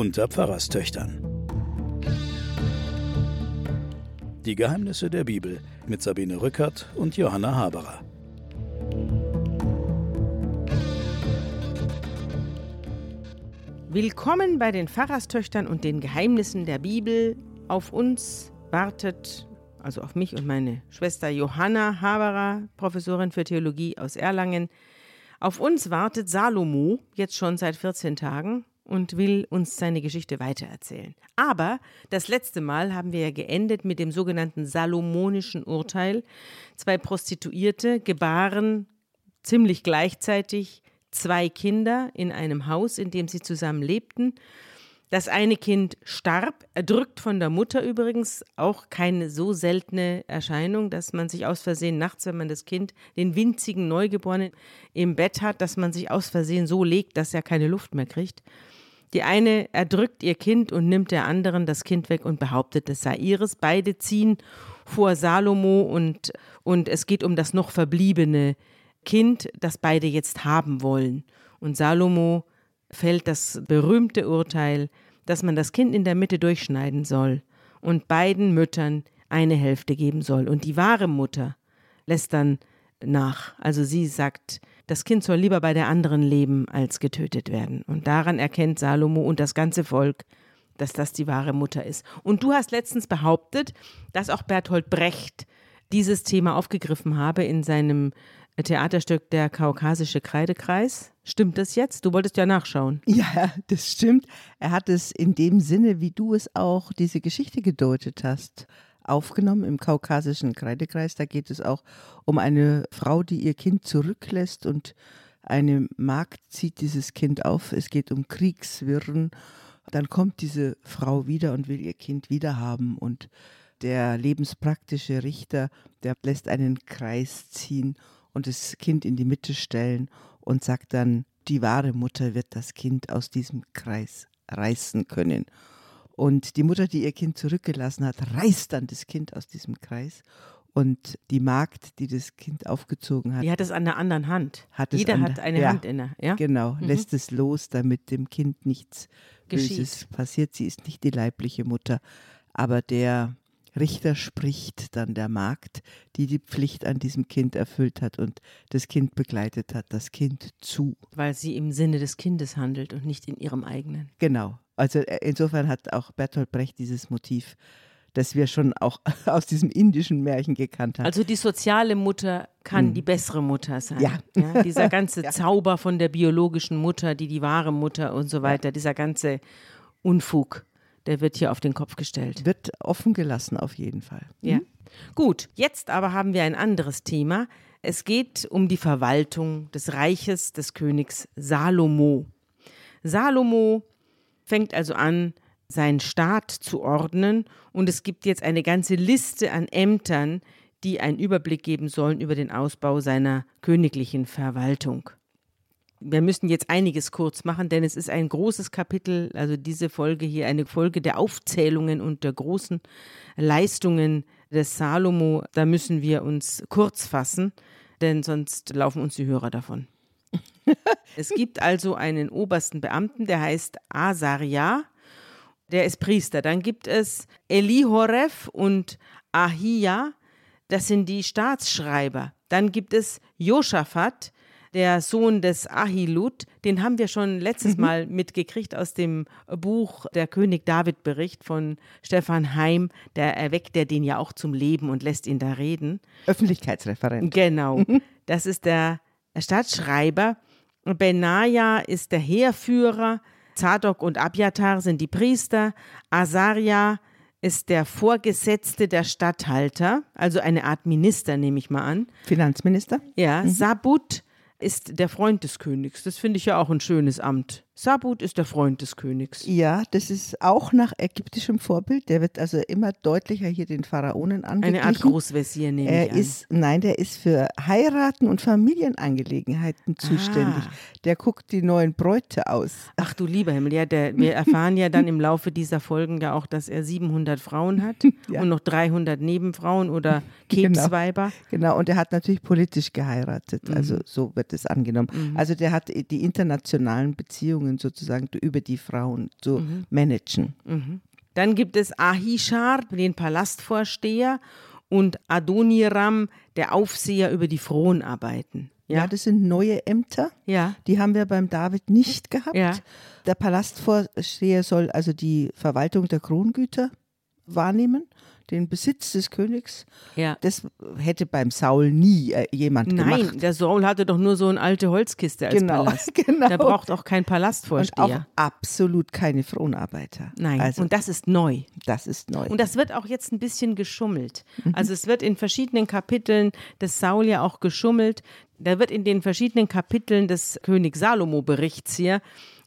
unter Pfarrerstöchtern. Die Geheimnisse der Bibel mit Sabine Rückert und Johanna Haberer. Willkommen bei den Pfarrerstöchtern und den Geheimnissen der Bibel. Auf uns wartet, also auf mich und meine Schwester Johanna Haberer, Professorin für Theologie aus Erlangen. Auf uns wartet Salomo jetzt schon seit 14 Tagen und will uns seine Geschichte weitererzählen. Aber das letzte Mal haben wir ja geendet mit dem sogenannten Salomonischen Urteil. Zwei Prostituierte gebaren ziemlich gleichzeitig zwei Kinder in einem Haus, in dem sie zusammen lebten. Das eine Kind starb, erdrückt von der Mutter übrigens, auch keine so seltene Erscheinung, dass man sich aus Versehen nachts, wenn man das Kind, den winzigen Neugeborenen im Bett hat, dass man sich aus Versehen so legt, dass er keine Luft mehr kriegt. Die eine erdrückt ihr Kind und nimmt der anderen das Kind weg und behauptet, es sei ihres. Beide ziehen vor Salomo und, und es geht um das noch verbliebene Kind, das beide jetzt haben wollen. Und Salomo fällt das berühmte Urteil, dass man das Kind in der Mitte durchschneiden soll und beiden Müttern eine Hälfte geben soll. Und die wahre Mutter lässt dann nach. Also sie sagt, das Kind soll lieber bei der anderen leben, als getötet werden. Und daran erkennt Salomo und das ganze Volk, dass das die wahre Mutter ist. Und du hast letztens behauptet, dass auch Bertolt Brecht dieses Thema aufgegriffen habe in seinem Theaterstück Der Kaukasische Kreidekreis. Stimmt das jetzt? Du wolltest ja nachschauen. Ja, das stimmt. Er hat es in dem Sinne, wie du es auch diese Geschichte gedeutet hast, aufgenommen im kaukasischen Kreidekreis. Da geht es auch um eine Frau, die ihr Kind zurücklässt und eine Magd zieht dieses Kind auf. Es geht um Kriegswirren. Dann kommt diese Frau wieder und will ihr Kind wiederhaben und der lebenspraktische Richter, der lässt einen Kreis ziehen und das Kind in die Mitte stellen und sagt dann, die wahre Mutter wird das Kind aus diesem Kreis reißen können. Und die Mutter, die ihr Kind zurückgelassen hat, reißt dann das Kind aus diesem Kreis. Und die Magd, die das Kind aufgezogen hat. Die hat es an der anderen Hand. Hat Jeder an hat der, eine ja, Hand inne. Ja? Genau, Mhm. lässt es los, damit dem Kind nichts Geschieht. Böses passiert. Sie ist nicht die leibliche Mutter. Aber der Richter spricht dann der Magd, die die Pflicht an diesem Kind erfüllt hat und das Kind begleitet hat, das Kind zu. Weil sie im Sinne des Kindes handelt und nicht in ihrem eigenen. Genau. Also äh, insofern hat auch Bertolt Brecht dieses Motiv, das wir schon auch aus diesem indischen Märchen gekannt haben. Also die soziale Mutter kann die bessere Mutter sein. Hm. Ja. dieser ganze Zauber von der biologischen Mutter, die die wahre Mutter und so weiter, dieser ganze Unfug, der wird hier auf den Kopf gestellt. Wird offen gelassen auf jeden Fall. Ja. Gut, jetzt aber haben wir ein anderes Thema. Es geht um die Verwaltung des Reiches des Königs Salomo. Salomo fängt also an, seinen Staat zu ordnen und es gibt jetzt eine ganze Liste an Ämtern, die einen Überblick geben sollen über den Ausbau seiner königlichen Verwaltung. Wir müssen jetzt einiges kurz machen, denn es ist ein großes Kapitel, also diese Folge hier, eine Folge der Aufzählungen und der großen Leistungen des Salomo. Da müssen wir uns kurz fassen, denn sonst laufen uns die Hörer davon. Es gibt also einen obersten Beamten, der heißt Asaria, der ist Priester. Dann gibt es Elihoref und Ahia, das sind die Staatsschreiber. Dann gibt es Josaphat, der Sohn des Ahilud, den haben wir schon letztes Mal mitgekriegt aus dem Buch Der König David Bericht von Stefan Heim. Der erweckt er den ja auch zum Leben und lässt ihn da reden. Öffentlichkeitsreferent. Genau. Das ist der Stadtschreiber. Benaja ist der Heerführer. Zadok und Abjatar sind die Priester. Asaria ist der Vorgesetzte der Statthalter, also eine Art Minister, nehme ich mal an. Finanzminister? Ja, Sabut ist der Freund des Königs. Das finde ich ja auch ein schönes Amt. Sabut ist der Freund des Königs. Ja, das ist auch nach ägyptischem Vorbild. Der wird also immer deutlicher hier den Pharaonen angeglichen. Eine Art Großvezier nehme Er ich an. ist, nein, der ist für Heiraten und Familienangelegenheiten zuständig. Ah. Der guckt die neuen Bräute aus. Ach du lieber Himmel, ja, der, wir erfahren ja dann im Laufe dieser Folgen ja auch, dass er 700 Frauen hat Ja. und noch 300 Nebenfrauen oder Kebsweiber. Genau, und er hat natürlich politisch geheiratet. Mhm. Also so wird es angenommen. Also der hat die internationalen Beziehungen Beziehungen sozusagen über die Frauen zu managen. Dann gibt es Ahishar, den Palastvorsteher, und Adoniram, der Aufseher über die Fronarbeiten. Ja, das sind neue Ämter. Ja. Die haben wir beim David nicht gehabt. Ja. Der Palastvorsteher soll also die Verwaltung der Krongüter wahrnehmen, den Besitz des Königs. Ja. Das hätte beim Saul nie äh, jemand Nein, gemacht. der Saul hatte doch nur so eine alte Holzkiste als Genau, Palast. genau. Der braucht auch keinen Und auch Palastvorsteher. absolut keine Fronarbeiter. Nein, also und das ist neu. das ist neu. Und das wird auch jetzt ein bisschen geschummelt. Also es wird in verschiedenen Kapiteln des Saul ja auch geschummelt. Da wird in den verschiedenen Kapiteln des König Salomo-Berichts hier,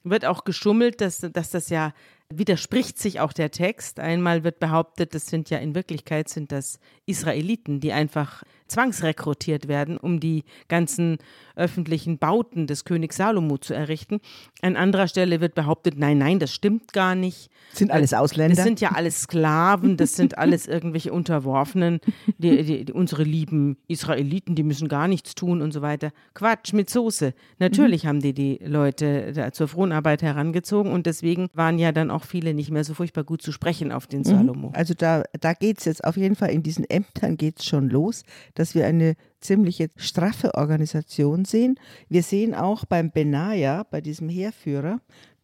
wird auch geschummelt, dass, dass das ja widerspricht sich auch der Text. Einmal wird behauptet, das sind ja in Wirklichkeit sind das Israeliten, die einfach zwangsrekrutiert werden, um die ganzen öffentlichen Bauten des Königs Salomo zu errichten. An anderer Stelle wird behauptet, nein, nein, das stimmt gar nicht. sind alles Ausländer. Das sind ja alles Sklaven, das sind alles irgendwelche Unterworfenen, die, die, die, unsere lieben Israeliten, die müssen gar nichts tun und so weiter. Quatsch mit Soße. Natürlich haben die die Leute zur Fronarbeit herangezogen und deswegen waren ja dann auch viele nicht mehr so furchtbar gut zu sprechen auf den Salomo. Also da, da geht es jetzt auf jeden Fall in diesen Ämtern geht es schon los, dass wir eine ziemlich straffe Organisation sehen. Wir sehen auch beim Benaja, bei diesem Heerführer,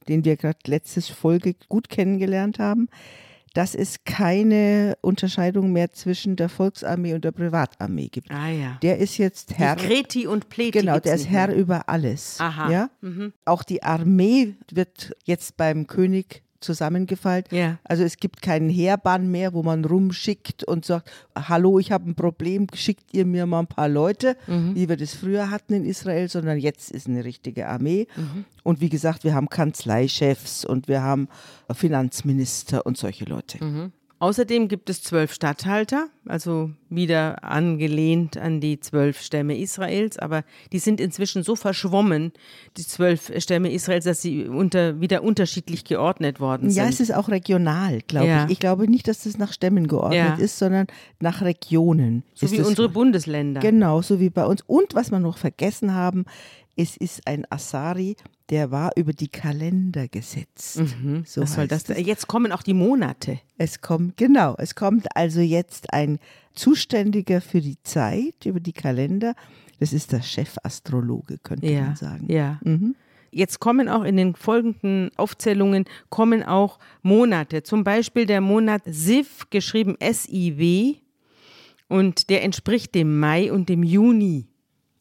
den wir gerade letzte Folge gut kennengelernt haben, dass es keine Unterscheidung mehr zwischen der Volksarmee und der Privatarmee gibt. Ah ja. Der ist jetzt Herr. Die Kreti und Pleti. Genau, der ist Herr mehr. über alles. Aha. Ja? Auch die Armee wird jetzt beim König zusammengefaltet. Ja. Also es gibt keinen Heerbann mehr, wo man rumschickt und sagt, hallo, ich habe ein Problem, schickt ihr mir mal ein paar Leute, wie wir das früher hatten in Israel, sondern jetzt ist eine richtige Armee. Und wie gesagt, wir haben Kanzleichefs und wir haben Finanzminister und solche Leute. Außerdem gibt es zwölf Statthalter, also wieder angelehnt an die zwölf Stämme Israels, aber die sind inzwischen so verschwommen, die zwölf Stämme Israels, dass sie unter, wieder unterschiedlich geordnet worden Ja, sind. es ist auch regional, glaube Ja. ich. Ich glaube nicht, dass das nach Stämmen geordnet Ja. ist, sondern nach Regionen. so wie unsere Bundesländer. Genau, so wie bei uns. Und was wir noch vergessen haben, es ist ein Asari, der war über die Kalender gesetzt. So Mhm. Was soll das? es. Jetzt kommen auch die Monate. Es kommt, genau, es kommt also jetzt ein Zuständiger für die Zeit über die Kalender. Das ist der Chefastrologe, könnte Ja, man sagen. ja. Jetzt kommen auch in den folgenden Aufzählungen kommen auch Monate. Zum Beispiel der Monat Siv, geschrieben S-I-W, und der entspricht dem Mai und dem Juni.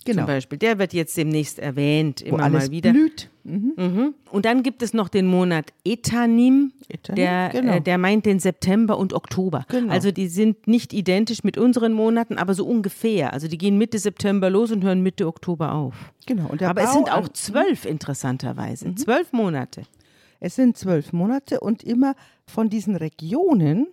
Genau. Zum Beispiel. Der wird jetzt demnächst erwähnt, Wo immer alles mal wieder. blüht. Mhm. Und dann gibt es noch den Monat Etanim, Etanim, der, genau. äh, der meint den September und Oktober. Genau. Also die sind nicht identisch mit unseren Monaten, aber so ungefähr. Also die gehen Mitte September los und hören Mitte Oktober auf. Genau. Aber es Bau sind an- auch zwölf interessanterweise. Mhm. Zwölf Monate. Es sind zwölf Monate und immer von diesen Regionen,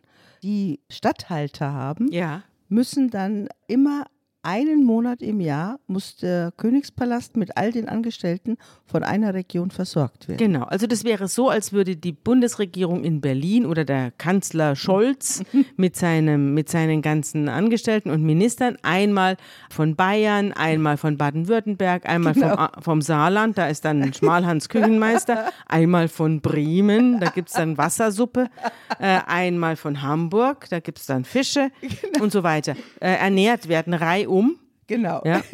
die Statthalter haben, Ja. müssen dann immer einen Monat im Jahr muss der Königspalast mit all den Angestellten von einer Region versorgt werden. Genau, also das wäre so, als würde die Bundesregierung in Berlin oder der Kanzler Scholz mit, seinem, mit seinen ganzen Angestellten und Ministern einmal von Bayern, einmal von Baden-Württemberg, einmal vom, A- vom Saarland, da ist dann Schmalhans Küchenmeister, einmal von Bremen, da gibt es dann Wassersuppe, äh, einmal von Hamburg, da gibt es dann Fische und so weiter. Äh, ernährt werden reihum. Genau. Ja.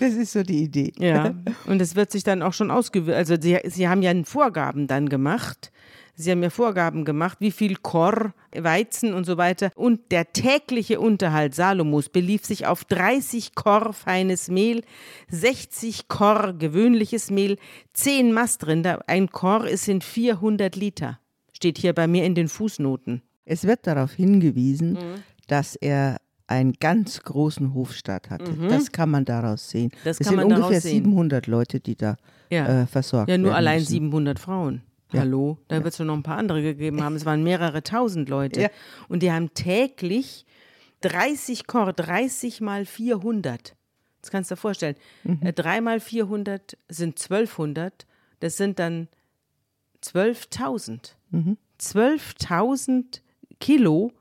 Das ist so die Idee. Ja, und es wird sich dann auch schon ausgewirkt. Also sie, sie haben ja Vorgaben dann gemacht. Sie haben ja Vorgaben gemacht, wie viel Korr, Weizen und so weiter. Und der tägliche Unterhalt Salomos belief sich auf 30 Korr feines Mehl, 60 Korr gewöhnliches Mehl, 10 Mastrinder. Ein Korr ist in 400 Liter. Steht hier bei mir in den Fußnoten. Es wird darauf hingewiesen, Mhm. dass er einen ganz großen Hofstaat hatte. Das kann man daraus sehen. Mhm. Das es kann sind man daraus ungefähr sehen. 700 Leute, die da Ja. äh, versorgt Ja, nur werden allein müssen. 700 Frauen. Hallo, da wird es schon noch ein paar andere gegeben haben. Es waren mehrere tausend Leute. Ja. Und die haben täglich 30 Korr, 30 mal 400. Das kannst du dir vorstellen. Mhm. Äh, 3 mal 400 sind 1200. Das sind dann 12.000. Mhm. 12.000 Kilo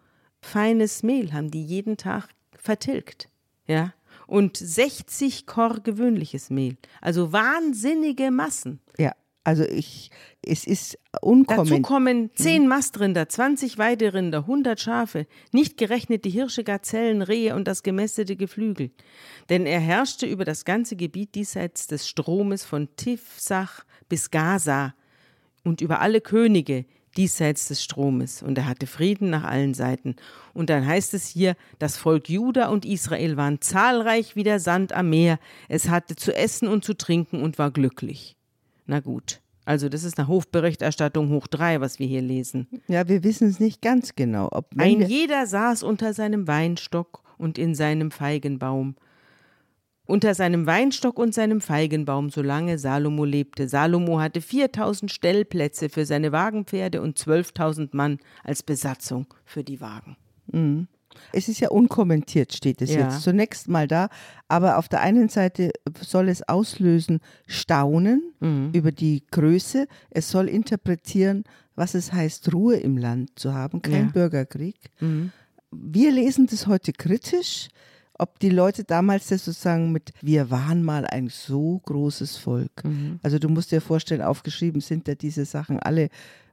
feines Mehl haben die jeden Tag vertilgt. Ja. Und 60 Korr gewöhnliches Mehl. Also wahnsinnige Massen. Ja, Also ich, es ist unkommentiert. Dazu kommen zehn Mastrinder, 20 Weiderinder, 100 Schafe, nicht gerechnet die Hirsche, Gazellen, Rehe und das gemästete Geflügel. Denn er herrschte über das ganze Gebiet diesseits des Stromes von Tifsach bis Gaza und über alle Könige diesseits des Stromes. Und er hatte Frieden nach allen Seiten. Und dann heißt es hier, das Volk Juda und Israel waren zahlreich wie der Sand am Meer. Es hatte zu essen und zu trinken und war glücklich. Na gut. Also das ist eine Hofberichterstattung hoch drei, was wir hier lesen. Ja, wir wissen es nicht ganz genau. Ob Ein jeder saß unter seinem Weinstock und in seinem Feigenbaum. Unter seinem Weinstock und seinem Feigenbaum, solange Salomo lebte. Salomo hatte 4000 Stellplätze für seine Wagenpferde und 12.000 Mann als Besatzung für die Wagen. Mhm. Es ist ja unkommentiert, steht es Ja. jetzt zunächst mal da. Aber auf der einen Seite soll es auslösen Staunen Mhm. über die Größe. Es soll interpretieren, was es heißt, Ruhe im Land zu haben, kein Ja. Bürgerkrieg. Mhm. Wir lesen das heute kritisch, ob die Leute damals das sozusagen mit wir waren mal ein so großes Volk. Mhm. Also du musst dir vorstellen, aufgeschrieben sind da diese Sachen alle,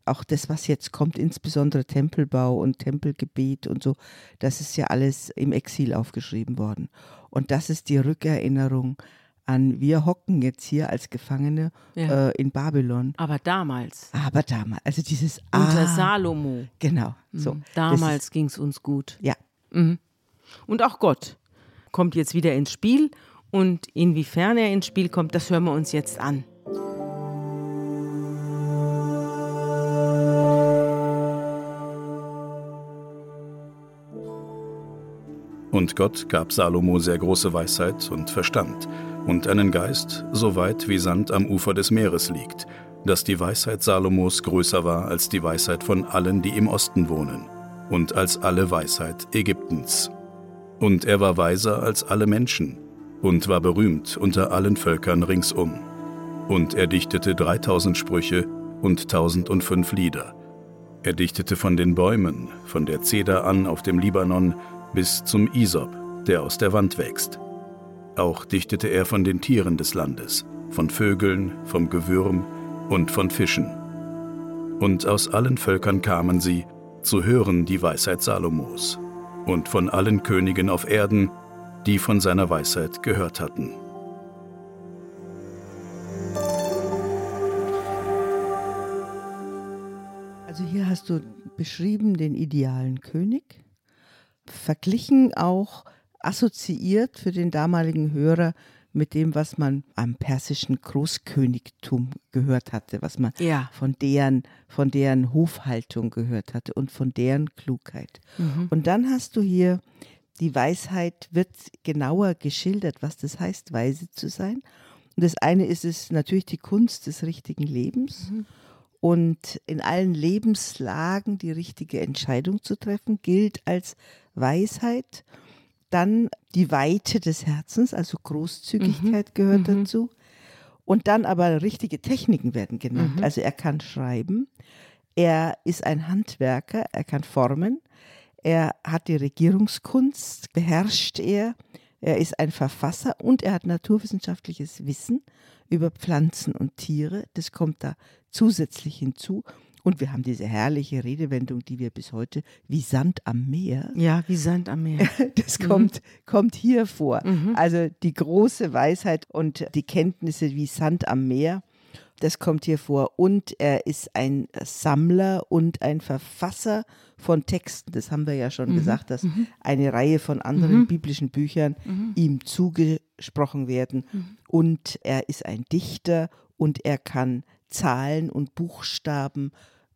auch das, was jetzt kommt, insbesondere Tempelbau und Tempelgebet und so, das ist ja alles im Exil aufgeschrieben worden. Und das ist die Rückerinnerung an, wir hocken jetzt hier als Gefangene Ja. äh, in Babylon. Aber damals, Aber damals, also dieses unter Ah, Salomo, genau, so. Mhm. Damals ging es uns gut. Ja, Mhm. Und auch Gott kommt jetzt wieder ins Spiel. Und inwiefern er ins Spiel kommt, das hören wir uns jetzt an. Und Gott gab Salomo sehr große Weisheit und Verstand und einen Geist, so weit wie Sand am Ufer des Meeres liegt, dass die Weisheit Salomos größer war als die Weisheit von allen, die im Osten wohnen, und als alle Weisheit Ägyptens. Und er war weiser als alle Menschen und war berühmt unter allen Völkern ringsum. Und er dichtete dreitausend Sprüche und tausendundfünf Lieder. Er dichtete von den Bäumen, von der Zeder an auf dem Libanon bis zum Isop, der aus der Wand wächst. Auch dichtete er von den Tieren des Landes, von Vögeln, vom Gewürm und von Fischen. Und aus allen Völkern kamen sie, zu hören die Weisheit Salomos, und von allen Königen auf Erden, die von seiner Weisheit gehört hatten. Also hier hast du beschrieben den idealen König, verglichen auch, assoziiert für den damaligen Hörer mit dem, was man am persischen Großkönigtum gehört hatte, was man Ja. von deren, von deren Hofhaltung gehört hatte und von deren Klugheit. Und dann hast du hier, die Weisheit wird genauer geschildert, was das heißt, weise zu sein. Und das eine ist es natürlich die Kunst des richtigen Lebens und in allen Lebenslagen die richtige Entscheidung zu treffen, gilt als Weisheit. Dann die Weite des Herzens, also Großzügigkeit gehört dazu. Und dann aber richtige Techniken werden genannt. Also er kann schreiben, er ist ein Handwerker, er kann formen, er hat die Regierungskunst, beherrscht er, er ist ein Verfasser und er hat naturwissenschaftliches Wissen über Pflanzen und Tiere. Das kommt da zusätzlich hinzu. Und wir haben diese herrliche Redewendung, die wir bis heute wie Sand am Meer Ja, wie Sand am Meer. das kommt, kommt hier vor. Also die große Weisheit und die Kenntnisse wie Sand am Meer, das kommt hier vor. Und er ist ein Sammler und ein Verfasser von Texten. Das haben wir ja schon gesagt, dass eine Reihe von anderen biblischen Büchern ihm zugesprochen werden. Und er ist ein Dichter und er kann Zahlen und Buchstaben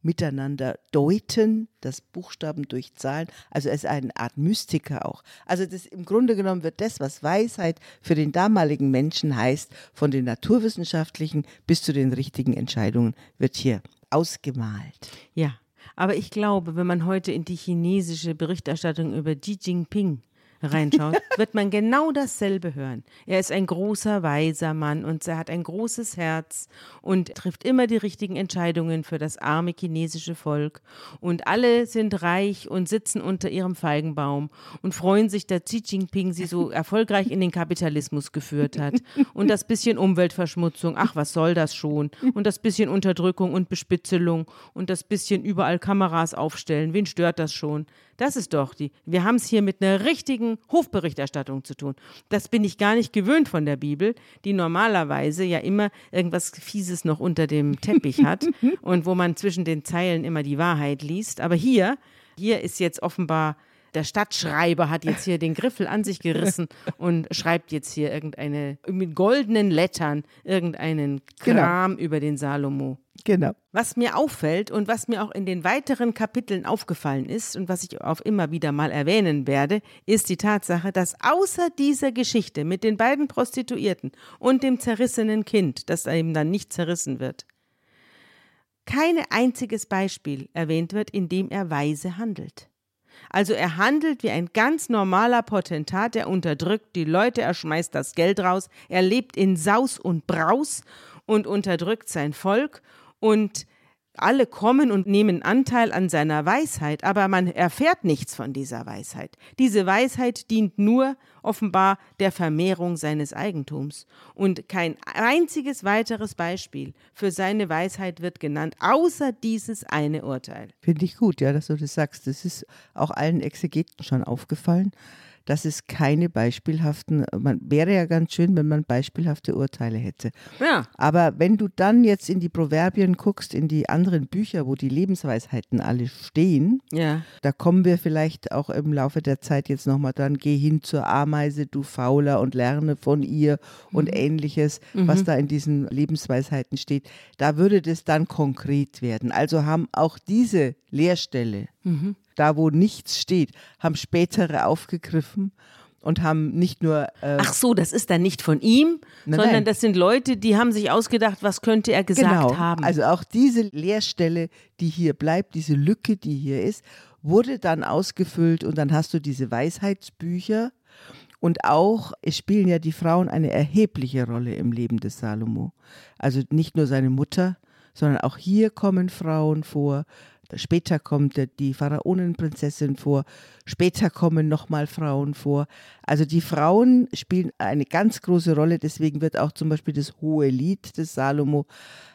miteinander deuten, das Buchstaben durch Zahlen. Also er ist eine Art Mystiker auch. Also das im Grunde genommen wird das, was Weisheit für den damaligen Menschen heißt, von den naturwissenschaftlichen bis zu den richtigen Entscheidungen, wird hier ausgemalt. Ja, aber ich glaube, wenn man heute in die chinesische Berichterstattung über Xi Jinping reinschaut, wird man genau dasselbe hören. Er ist ein großer, weiser Mann und er hat ein großes Herz und trifft immer die richtigen Entscheidungen für das arme chinesische Volk. Und alle sind reich und sitzen unter ihrem Feigenbaum und freuen sich, dass Xi Jinping sie so erfolgreich in den Kapitalismus geführt hat. Und das bisschen Umweltverschmutzung, ach, was soll das schon? Und das bisschen Unterdrückung und Bespitzelung und das bisschen überall Kameras aufstellen, wen stört das schon? Das ist doch die. Wir haben es hier mit einer richtigen Hofberichterstattung zu tun. Das bin ich gar nicht gewöhnt von der Bibel, die normalerweise ja immer irgendwas Fieses noch unter dem Teppich hat und wo man zwischen den Zeilen immer die Wahrheit liest. Aber hier, hier ist jetzt offenbar der Stadtschreiber hat jetzt hier den Griffel an sich gerissen und schreibt jetzt hier irgendeine, mit goldenen Lettern, irgendeinen Genau. Kram über den Salomo. Genau. Was mir auffällt und was mir auch in den weiteren Kapiteln aufgefallen ist und was ich auch immer wieder mal erwähnen werde, ist die Tatsache, dass außer dieser Geschichte mit den beiden Prostituierten und dem zerrissenen Kind, das eben dann nicht zerrissen wird, kein einziges Beispiel erwähnt wird, in dem er weise handelt. Also er handelt wie ein ganz normaler Potentat, er unterdrückt die Leute, er schmeißt das Geld raus, er lebt in Saus und Braus und unterdrückt sein Volk. Und alle kommen und nehmen Anteil an seiner Weisheit, aber man erfährt nichts von dieser Weisheit. Diese Weisheit dient nur offenbar der Vermehrung seines Eigentums. Und kein einziges weiteres Beispiel für seine Weisheit wird genannt, außer dieses eine Urteil. Finde ich gut, ja, dass du das sagst. Das ist auch allen Exegeten schon aufgefallen, dass es keine beispielhaften, man wäre ja ganz schön, wenn man beispielhafte Urteile hätte. Ja. Aber wenn du dann jetzt in die Proverbien guckst, in die anderen Bücher, wo die Lebensweisheiten alle stehen, Ja. da kommen wir vielleicht auch im Laufe der Zeit jetzt nochmal dran, geh hin zur Ameise, du Fauler, und lerne von ihr und ähnliches, was da in diesen Lebensweisheiten steht. Da würde das dann konkret werden. Also haben auch diese Lehrstelle, da wo nichts steht, haben spätere aufgegriffen und haben nicht nur äh, Ach so, das ist dann nicht von ihm, Nein, sondern nein. das sind Leute, die haben sich ausgedacht, was könnte er gesagt genau, haben. also auch diese Leerstelle, die hier bleibt, diese Lücke, die hier ist, wurde dann ausgefüllt und dann hast du diese Weisheitsbücher und auch, es spielen ja die Frauen eine erhebliche Rolle im Leben des Salomo. Also nicht nur seine Mutter, sondern auch hier kommen Frauen vor. Später kommt die Pharaonenprinzessin vor. Später kommen nochmal Frauen vor. Also die Frauen spielen eine ganz große Rolle. Deswegen wird auch zum Beispiel das hohe Lied des Salomo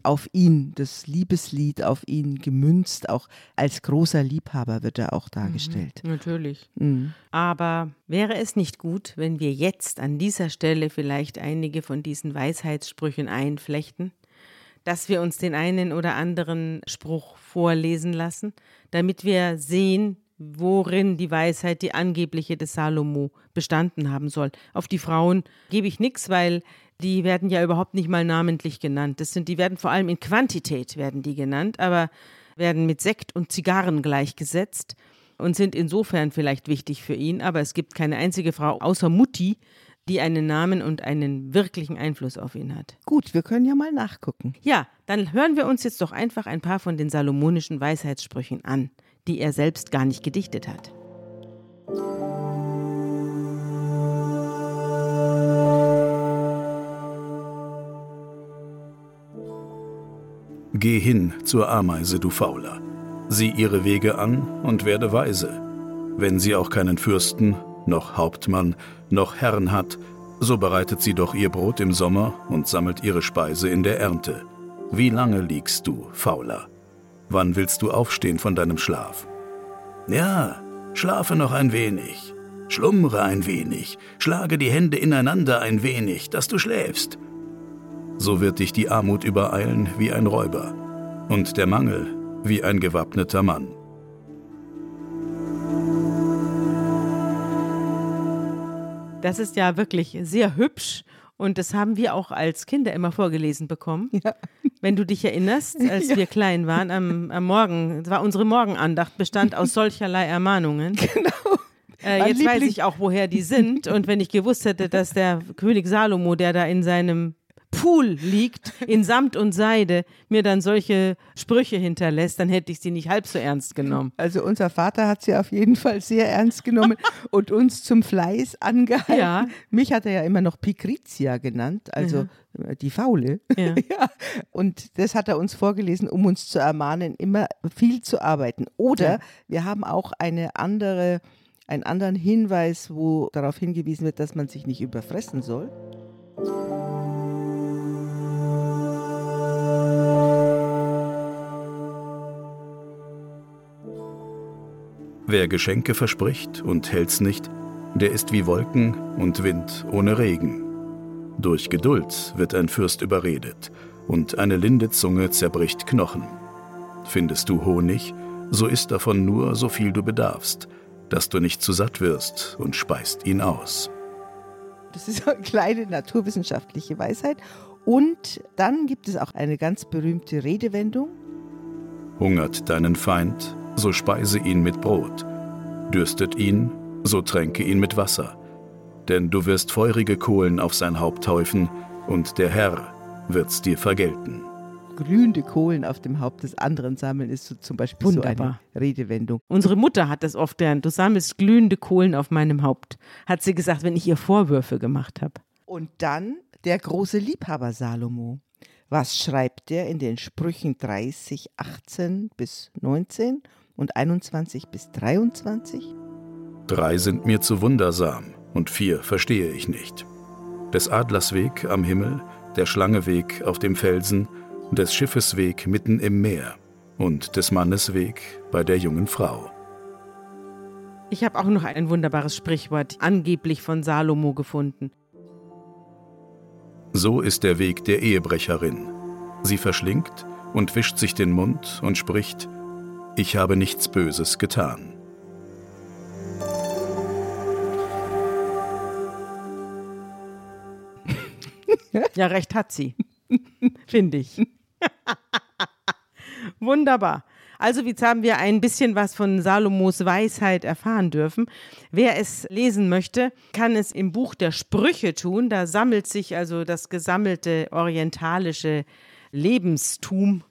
auf ihn, das Liebeslied auf ihn gemünzt. Auch als großer Liebhaber wird er auch dargestellt. Natürlich. Mhm. Aber wäre es nicht gut, wenn wir jetzt an dieser Stelle vielleicht einige von diesen Weisheitssprüchen einflechten? Dass wir uns den einen oder anderen Spruch vorlesen lassen, damit wir sehen, worin die Weisheit, die angebliche des Salomo, bestanden haben soll. Auf die Frauen gebe ich nichts, weil die werden ja überhaupt nicht mal namentlich genannt. Das sind, die werden vor allem in Quantität werden die genannt, aber werden mit Sekt und Zigarren gleichgesetzt und sind insofern vielleicht wichtig für ihn, aber es gibt keine einzige Frau außer Mutti, die einen Namen und einen wirklichen Einfluss auf ihn hat. Gut, wir können ja mal nachgucken. Ja, dann hören wir uns jetzt doch einfach ein paar von den salomonischen Weisheitssprüchen an, die er selbst gar nicht gedichtet hat. Geh hin zur Ameise, du Fauler. Sieh ihre Wege an und werde weise. Wenn sie auch keinen Fürsten, noch Hauptmann, noch Herrn hat, so bereitet sie doch ihr Brot im Sommer und sammelt ihre Speise in der Ernte. Wie lange liegst du, Fauler? Wann willst du aufstehen von deinem Schlaf? Ja, schlafe noch ein wenig, schlummere ein wenig, schlage die Hände ineinander ein wenig, dass du schläfst. So wird dich die Armut übereilen wie ein Räuber und der Mangel wie ein gewappneter Mann. Das ist ja wirklich sehr hübsch und das haben wir auch als Kinder immer vorgelesen bekommen. Ja. Wenn du dich erinnerst, als wir klein waren, am, am Morgen, es war unsere Morgenandacht, bestand aus solcherlei Ermahnungen. Genau. Äh, jetzt weiß Liebling- ich auch, woher die sind. Und wenn ich gewusst hätte, dass der König Salomo, der da in seinem Pool liegt in Samt und Seide, mir dann solche Sprüche hinterlässt, dann hätte ich sie nicht halb so ernst genommen. Also unser Vater hat sie auf jeden Fall sehr ernst genommen und uns zum Fleiß angehalten. Ja. Mich hat er ja immer noch Picrizia genannt, also äh, die Faule. Ja. ja. Und das hat er uns vorgelesen, um uns zu ermahnen, immer viel zu arbeiten. Oder Ja. wir haben auch eine andere, einen anderen Hinweis, wo darauf hingewiesen wird, dass man sich nicht überfressen soll. Wer Geschenke verspricht und hält's nicht, der ist wie Wolken und Wind ohne Regen. Durch Geduld wird ein Fürst überredet, und eine linde Zunge zerbricht Knochen. Findest du Honig, so isst davon nur so viel du bedarfst, dass du nicht zu satt wirst und speist ihn aus. Das ist eine kleine naturwissenschaftliche Weisheit. Und dann gibt es auch eine ganz berühmte Redewendung. Hungert deinen Feind, so speise ihn mit Brot. Dürstet ihn, so tränke ihn mit Wasser. Denn du wirst feurige Kohlen auf sein Haupt häufen, und der Herr wird's dir vergelten. Glühende Kohlen auf dem Haupt des anderen sammeln ist so zum Beispiel Wunderbar. so eine Redewendung. Unsere Mutter hat das oft gern. Du sammelst glühende Kohlen auf meinem Haupt, hat sie gesagt, wenn ich ihr Vorwürfe gemacht habe. Und dann der große Liebhaber Salomo. Was schreibt er in den Sprüchen 30, 18 bis 19 und 21 bis 23? Drei sind mir zu wundersam, und vier verstehe ich nicht. Des Adlers Weg am Himmel, der Schlange Weg auf dem Felsen, des Schiffes Weg mitten im Meer und des Mannes Weg bei der jungen Frau. Ich habe auch noch ein wunderbares Sprichwort angeblich von Salomo gefunden. So ist der Weg der Ehebrecherin. Sie verschlingt und wischt sich den Mund und spricht, ich habe nichts Böses getan. Ja, recht hat sie. Finde ich. Wunderbar. Also jetzt haben wir ein bisschen was von Salomos Weisheit erfahren dürfen. Wer es lesen möchte, kann es im Buch der Sprüche tun. Da sammelt sich also das gesammelte orientalische Lebenstum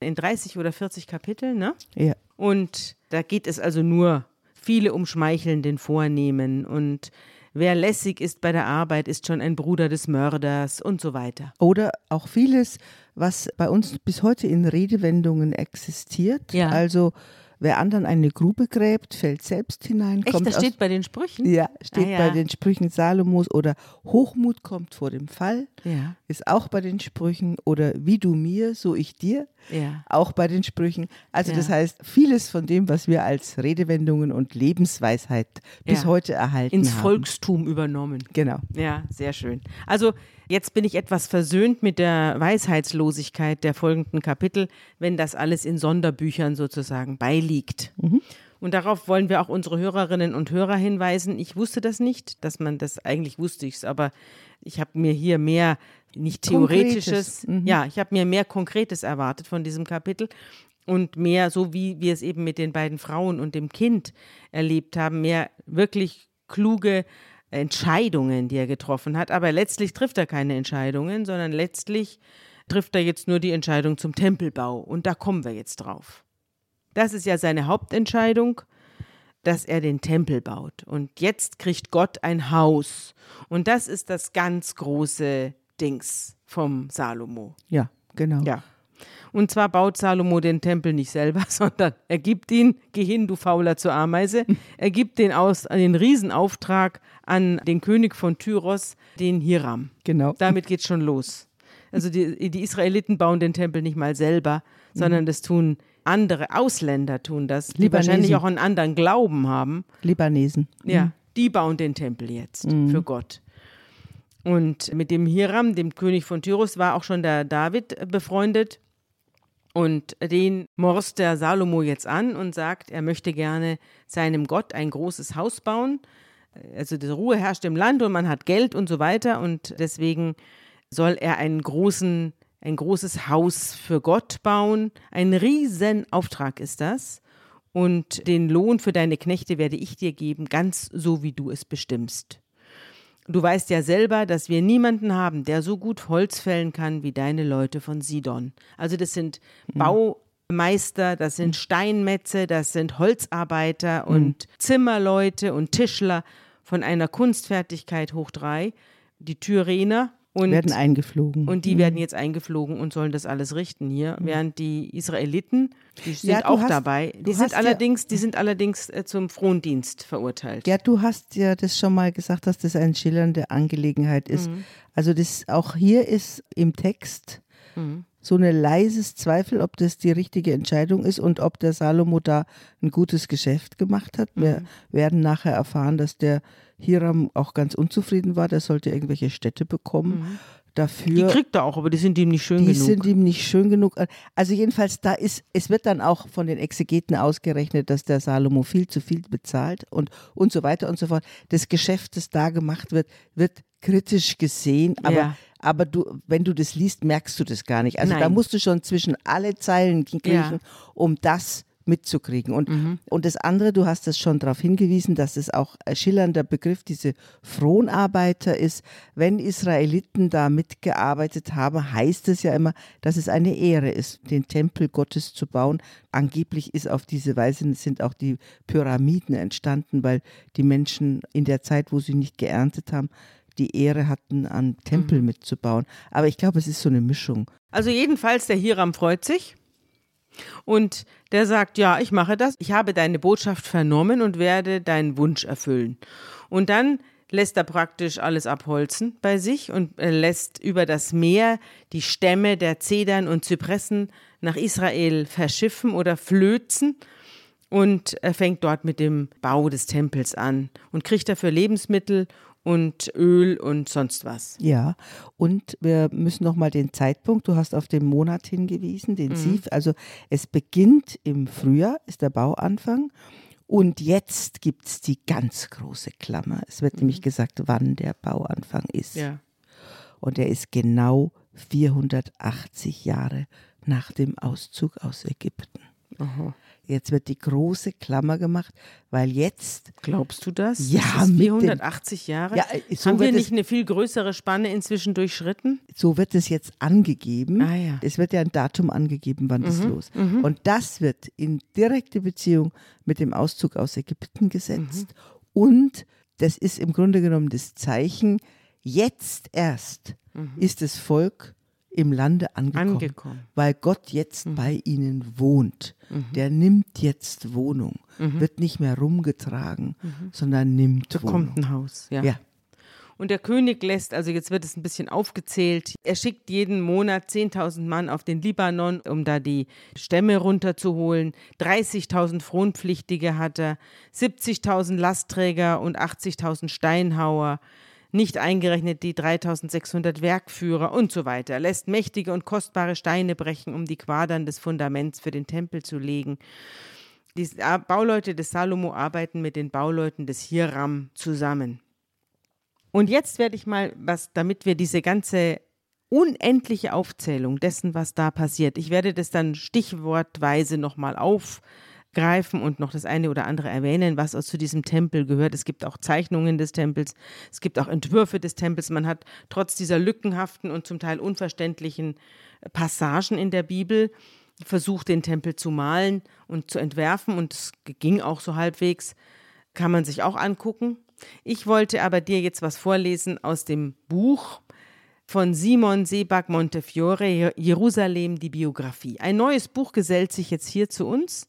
in 30 oder 40 Kapiteln. Ne? Ja. Und da geht es also nur viele umschmeicheln den Vornehmen und wer lässig ist bei der Arbeit, ist schon ein Bruder des Mörders und so weiter. Oder auch vieles, was bei uns bis heute in Redewendungen existiert. Ja. Also wer anderen eine Grube gräbt, fällt selbst hinein. Echt, kommt das steht bei den Sprüchen? ja, steht Ah, ja. bei den Sprüchen Salomos oder Hochmut kommt vor dem Fall. Ja, Ist auch bei den Sprüchen oder wie du mir, so ich dir. ja. Auch bei den Sprüchen. Also Ja. das heißt, vieles von dem, was wir als Redewendungen und Lebensweisheit bis Ja. heute erhalten Ins haben. Volkstum übernommen. Genau. Ja, sehr schön. Also jetzt bin ich etwas versöhnt mit der Weisheitslosigkeit der folgenden Kapitel, wenn das alles in Sonderbüchern sozusagen beiliegt. Und darauf wollen wir auch unsere Hörerinnen und Hörer hinweisen. Ich wusste das nicht, dass man das eigentlich wusste ich's, aber ich habe mir hier mehr nicht theoretisches, mhm. ja, ich habe mir mehr Konkretes erwartet von diesem Kapitel und mehr so wie wir es eben mit den beiden Frauen und dem Kind erlebt haben, mehr wirklich kluge Entscheidungen, die er getroffen hat. Aber letztlich trifft er keine Entscheidungen, sondern letztlich trifft er jetzt nur die Entscheidung zum Tempelbau. Und da kommen wir jetzt drauf. Das ist ja seine Hauptentscheidung, dass er den Tempel baut. Und jetzt kriegt Gott ein Haus. Und das ist das ganz große Dings vom Salomo. Ja, genau. Ja. Und zwar baut Salomo den Tempel nicht selber, sondern er gibt ihn, geh hin, du Fauler zur Ameise, er gibt den, aus, den Riesenauftrag an den König von Tyros, den Hiram. Genau. Damit geht's schon los. Also die, die Israeliten bauen den Tempel nicht mal selber, sondern das tun andere Ausländer tun das, die Libanesen. wahrscheinlich auch einen anderen Glauben haben. Libanesen. Ja, die bauen den Tempel jetzt für Gott. Und mit dem Hiram, dem König von Tyrus, war auch schon der David befreundet. Und den morst der Salomo jetzt an und sagt, er möchte gerne seinem Gott ein großes Haus bauen. Also die Ruhe herrscht im Land und man hat Geld und so weiter. Und deswegen soll er einen großen, ein großes Haus für Gott bauen. Ein Riesenauftrag ist das. Und den Lohn für deine Knechte werde ich dir geben, ganz so wie du es bestimmst. Du weißt ja selber, dass wir niemanden haben, der so gut Holz fällen kann wie deine Leute von Sidon. Also das sind mhm. Baumeister, das sind Steinmetze, das sind Holzarbeiter mhm. und Zimmerleute und Tischler von einer Kunstfertigkeit hoch drei. Die Tyrener und, werden eingeflogen. Und die mhm. werden jetzt eingeflogen und sollen das alles richten hier, mhm. während die Israeliten, die sind ja, auch hast, dabei, die sind, allerdings, ja, die sind allerdings äh, zum Frondienst verurteilt. Ja, du hast ja das schon mal gesagt, dass das eine schillernde Angelegenheit ist. Mhm. Also das auch hier ist im Text mhm. So ein leises Zweifel, ob das die richtige Entscheidung ist und ob der Salomo da ein gutes Geschäft gemacht hat. Wir mhm. werden nachher erfahren, dass der Hiram auch ganz unzufrieden war, der sollte irgendwelche Städte bekommen. Mhm. Dafür, die kriegt er auch, aber die sind ihm nicht schön die genug. Die sind ihm nicht schön genug. Also jedenfalls, da ist, es wird dann auch von den Exegeten ausgerechnet, dass der Salomo viel zu viel bezahlt und, und so weiter und so fort. Das Geschäft, das da gemacht wird, wird kritisch gesehen, aber, ja. Aber du, wenn du das liest, merkst du das gar nicht. Also Nein. da musst du schon zwischen alle Zeilen kriechen, ja. um das mitzukriegen. Und, mhm. und das andere, du hast es schon darauf hingewiesen, dass es auch ein schillernder Begriff, diese Fronarbeiter ist. Wenn Israeliten da mitgearbeitet haben, heißt es ja immer, dass es eine Ehre ist, den Tempel Gottes zu bauen. Angeblich ist auf diese Weise sind auch die Pyramiden entstanden, weil die Menschen in der Zeit, wo sie nicht geerntet haben, die Ehre hatten, an Tempel mhm. mitzubauen. Aber ich glaube, es ist so eine Mischung. Also jedenfalls, der Hiram freut sich. Und der sagt, ja, ich mache das. Ich habe deine Botschaft vernommen und werde deinen Wunsch erfüllen. Und dann lässt er praktisch alles abholzen bei sich und lässt über das Meer die Stämme der Zedern und Zypressen nach Israel verschiffen oder flözen und er fängt dort mit dem Bau des Tempels an und kriegt dafür Lebensmittel und Öl und sonst was. Ja, und wir müssen noch mal den Zeitpunkt, du hast auf den Monat hingewiesen, den mhm. Sief, also es beginnt im Frühjahr, ist der Bauanfang und jetzt gibt es die ganz große Klammer. Es wird mhm. nämlich gesagt, wann der Bauanfang ist. Ja. Und er ist genau 480 Jahre nach dem Auszug aus Ägypten. Aha. Jetzt wird die große Klammer gemacht, weil jetzt. Glaubst du das? Ja, das 480 Jahre. Ja, äh, so Haben wir nicht eine viel größere Spanne inzwischen durchschritten? So wird es jetzt angegeben. Ah, ja. Es wird ja ein Datum angegeben, wann mhm, das los. Mhm. Und das wird in direkte Beziehung mit dem Auszug aus Ägypten gesetzt. Mhm. Und das ist im Grunde genommen das Zeichen, jetzt erst mhm. ist das Volk im Lande angekommen, angekommen. weil Gott jetzt mhm. bei ihnen wohnt. Mhm. Der nimmt jetzt Wohnung, mhm. wird nicht mehr rumgetragen, mhm. sondern nimmt da Wohnung. kommt ein Haus, ja. ja. Und der König lässt, also jetzt wird es ein bisschen aufgezählt, er schickt jeden Monat 10.000 Mann auf den Libanon, um da die Stämme runterzuholen. 30.000 Fronpflichtige hat er, 70.000 Lastträger und 80.000 Steinhauer nicht eingerechnet die 3600 Werkführer und so weiter, Er lässt mächtige und kostbare Steine brechen, um die Quadern des Fundaments für den Tempel zu legen. Die Bauleute des Salomo arbeiten mit den Bauleuten des Hiram zusammen. Und jetzt werde ich mal was, damit wir diese ganze unendliche Aufzählung dessen, was da passiert, ich werde das dann stichwortweise nochmal auf greifen und noch das eine oder andere erwähnen, was zu diesem Tempel gehört. Es gibt auch Zeichnungen des Tempels, es gibt auch Entwürfe des Tempels. Man hat trotz dieser lückenhaften und zum Teil unverständlichen Passagen in der Bibel versucht, den Tempel zu malen und zu entwerfen und es ging auch so halbwegs. Kann man sich auch angucken. Ich wollte aber dir jetzt was vorlesen aus dem Buch von Simon Sebag Montefiore, Jerusalem, die Biografie. Ein neues Buch gesellt sich jetzt hier zu uns.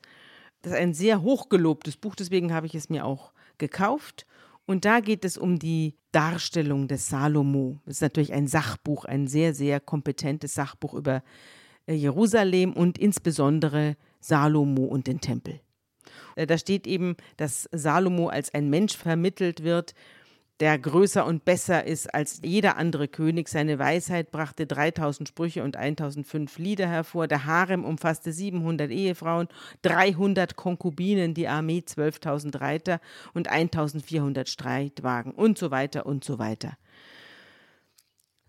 Das ist ein sehr hochgelobtes Buch, deswegen habe ich es mir auch gekauft. Und da geht es um die Darstellung des Salomo. Das ist natürlich ein Sachbuch, ein sehr, sehr kompetentes Sachbuch über äh, Jerusalem und insbesondere Salomo und den Tempel. Äh, da steht eben, dass Salomo als ein Mensch vermittelt wird, der größer und besser ist als jeder andere König. Seine Weisheit brachte 3000 Sprüche und 1005 Lieder hervor. Der Harem umfasste 700 Ehefrauen, 300 Konkubinen, die Armee 12.000 Reiter und 1400 Streitwagen und so weiter und so weiter.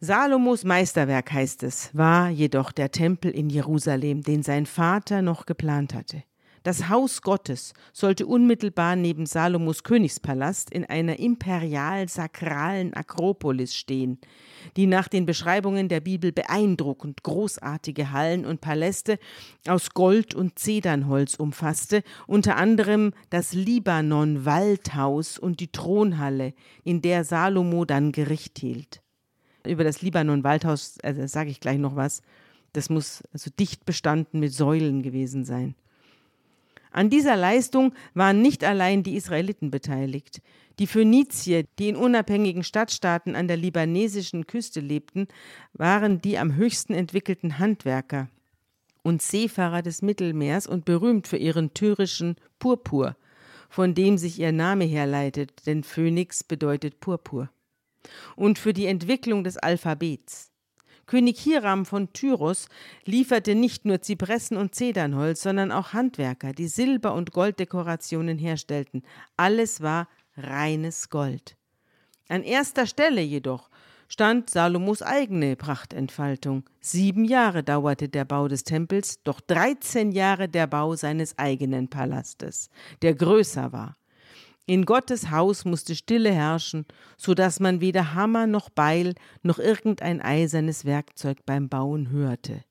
Salomos Meisterwerk heißt es, war jedoch der Tempel in Jerusalem, den sein Vater noch geplant hatte. Das Haus Gottes sollte unmittelbar neben Salomos Königspalast in einer imperial-sakralen Akropolis stehen, die nach den Beschreibungen der Bibel beeindruckend großartige Hallen und Paläste aus Gold und Zedernholz umfasste, unter anderem das Libanon-Waldhaus und die Thronhalle, in der Salomo dann Gericht hielt. Über das Libanon-Waldhaus also sage ich gleich noch was. Das muss also dicht bestanden mit Säulen gewesen sein. An dieser Leistung waren nicht allein die Israeliten beteiligt. Die Phönizier, die in unabhängigen Stadtstaaten an der libanesischen Küste lebten, waren die am höchsten entwickelten Handwerker und Seefahrer des Mittelmeers und berühmt für ihren tyrischen Purpur, von dem sich ihr Name herleitet, denn Phönix bedeutet Purpur. Und für die Entwicklung des Alphabets. König Hiram von Tyros lieferte nicht nur Zypressen und Zedernholz, sondern auch Handwerker, die Silber- und Golddekorationen herstellten. Alles war reines Gold. An erster Stelle jedoch stand Salomos eigene Prachtentfaltung. Sieben Jahre dauerte der Bau des Tempels, doch dreizehn Jahre der Bau seines eigenen Palastes, der größer war. In Gottes Haus musste Stille herrschen, so dass man weder Hammer noch Beil noch irgendein eisernes Werkzeug beim Bauen hörte.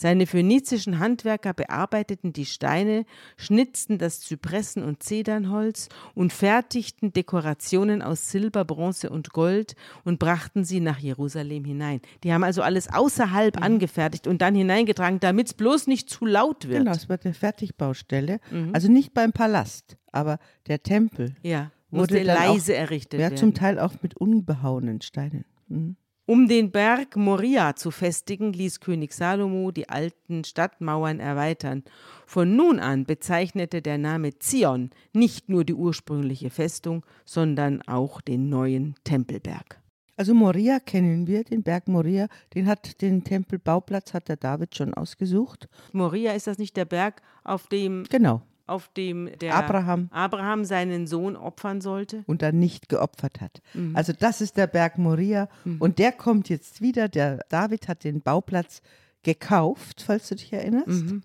Seine phönizischen Handwerker bearbeiteten die Steine, schnitzten das Zypressen- und Zedernholz und fertigten Dekorationen aus Silber, Bronze und Gold und brachten sie nach Jerusalem hinein. Die haben also alles außerhalb mhm. angefertigt und dann hineingetragen, damit es bloß nicht zu laut wird. Genau, es wird eine Fertigbaustelle. Mhm. Also nicht beim Palast, aber der Tempel. Ja, wurde leise auch, errichtet ja, werden. Zum Teil auch mit unbehauenen Steinen. Mhm. Um den Berg Moria zu festigen, ließ König Salomo die alten Stadtmauern erweitern. Von nun an bezeichnete der Name Zion nicht nur die ursprüngliche Festung, sondern auch den neuen Tempelberg. Also Moria kennen wir, den Berg Moria, den hat den Tempelbauplatz hat der David schon ausgesucht. Moria ist das nicht der Berg, auf dem Genau auf dem der Abraham. Abraham seinen Sohn opfern sollte. Und dann nicht geopfert hat. Mhm. Also das ist der Berg Moria mhm. und der kommt jetzt wieder. Der David hat den Bauplatz gekauft, falls du dich erinnerst. Mhm.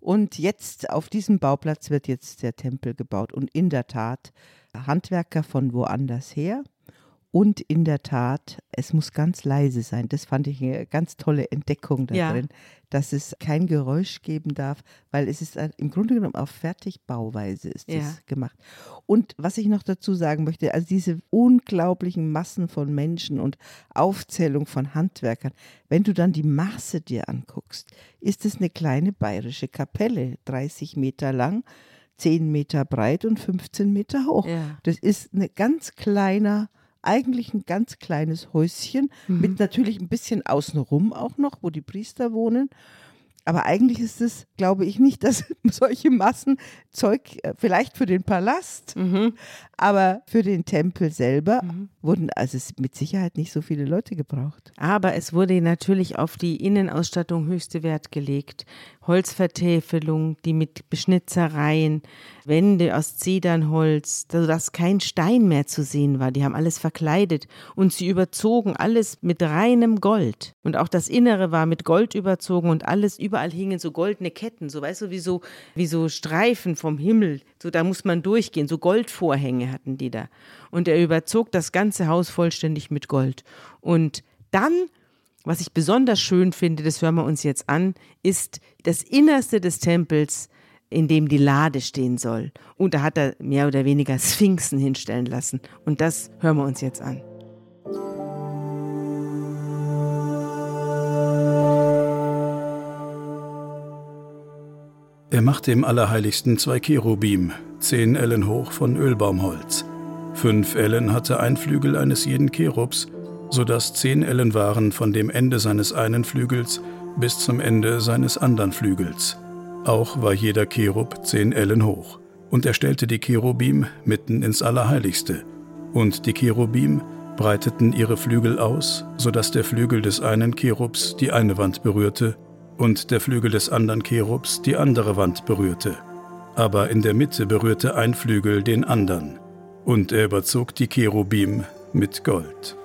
Und jetzt auf diesem Bauplatz wird jetzt der Tempel gebaut. Und in der Tat, Handwerker von woanders her und in der Tat, es muss ganz leise sein. Das fand ich eine ganz tolle Entdeckung da ja. dass es kein Geräusch geben darf, weil es ist im Grunde genommen auf Fertigbauweise ist ja. das gemacht. Und was ich noch dazu sagen möchte, also diese unglaublichen Massen von Menschen und Aufzählung von Handwerkern, wenn du dann die Maße dir anguckst, ist es eine kleine bayerische Kapelle, 30 Meter lang. 10 Meter breit und 15 Meter hoch. Ja. Das ist ein ganz kleiner eigentlich ein ganz kleines Häuschen mhm. mit natürlich ein bisschen außenrum auch noch, wo die Priester wohnen. Aber eigentlich ist es, glaube ich, nicht, dass solche Massen Zeug, äh, vielleicht für den Palast, mhm. aber für den Tempel selber mhm. wurden also mit Sicherheit nicht so viele Leute gebraucht. Aber es wurde natürlich auf die Innenausstattung höchste Wert gelegt. Holzvertäfelung, die mit Beschnitzereien, Wände aus Zedernholz, sodass kein Stein mehr zu sehen war. Die haben alles verkleidet und sie überzogen alles mit reinem Gold. Und auch das Innere war mit Gold überzogen und alles, überall hingen so goldene Ketten, so weißt du, wie so, wie so Streifen vom Himmel. So, da muss man durchgehen. So Goldvorhänge hatten die da. Und er überzog das ganze Haus vollständig mit Gold. Und dann was ich besonders schön finde, das hören wir uns jetzt an, ist das Innerste des Tempels, in dem die Lade stehen soll. Und da hat er mehr oder weniger Sphinxen hinstellen lassen. Und das hören wir uns jetzt an. Er machte im Allerheiligsten zwei Cherubim, zehn Ellen hoch von Ölbaumholz. Fünf Ellen hatte ein Flügel eines jeden Cherubs so dass zehn Ellen waren von dem Ende seines einen Flügels bis zum Ende seines anderen Flügels. Auch war jeder Cherub zehn Ellen hoch. Und er stellte die Cherubim mitten ins Allerheiligste. Und die Cherubim breiteten ihre Flügel aus, so dass der Flügel des einen Cherubs die eine Wand berührte und der Flügel des anderen Cherubs die andere Wand berührte. Aber in der Mitte berührte ein Flügel den anderen. Und er überzog die Cherubim mit Gold.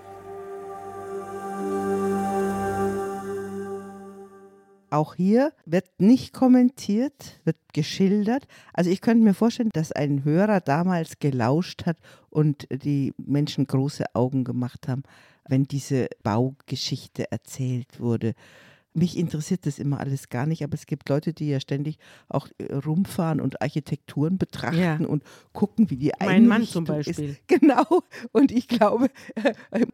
Auch hier wird nicht kommentiert, wird geschildert. Also ich könnte mir vorstellen, dass ein Hörer damals gelauscht hat und die Menschen große Augen gemacht haben, wenn diese Baugeschichte erzählt wurde. Mich interessiert das immer alles gar nicht, aber es gibt Leute, die ja ständig auch äh, rumfahren und Architekturen betrachten Ja. und gucken, wie die Mein Mann zum Beispiel. Ist. Genau. Und ich glaube,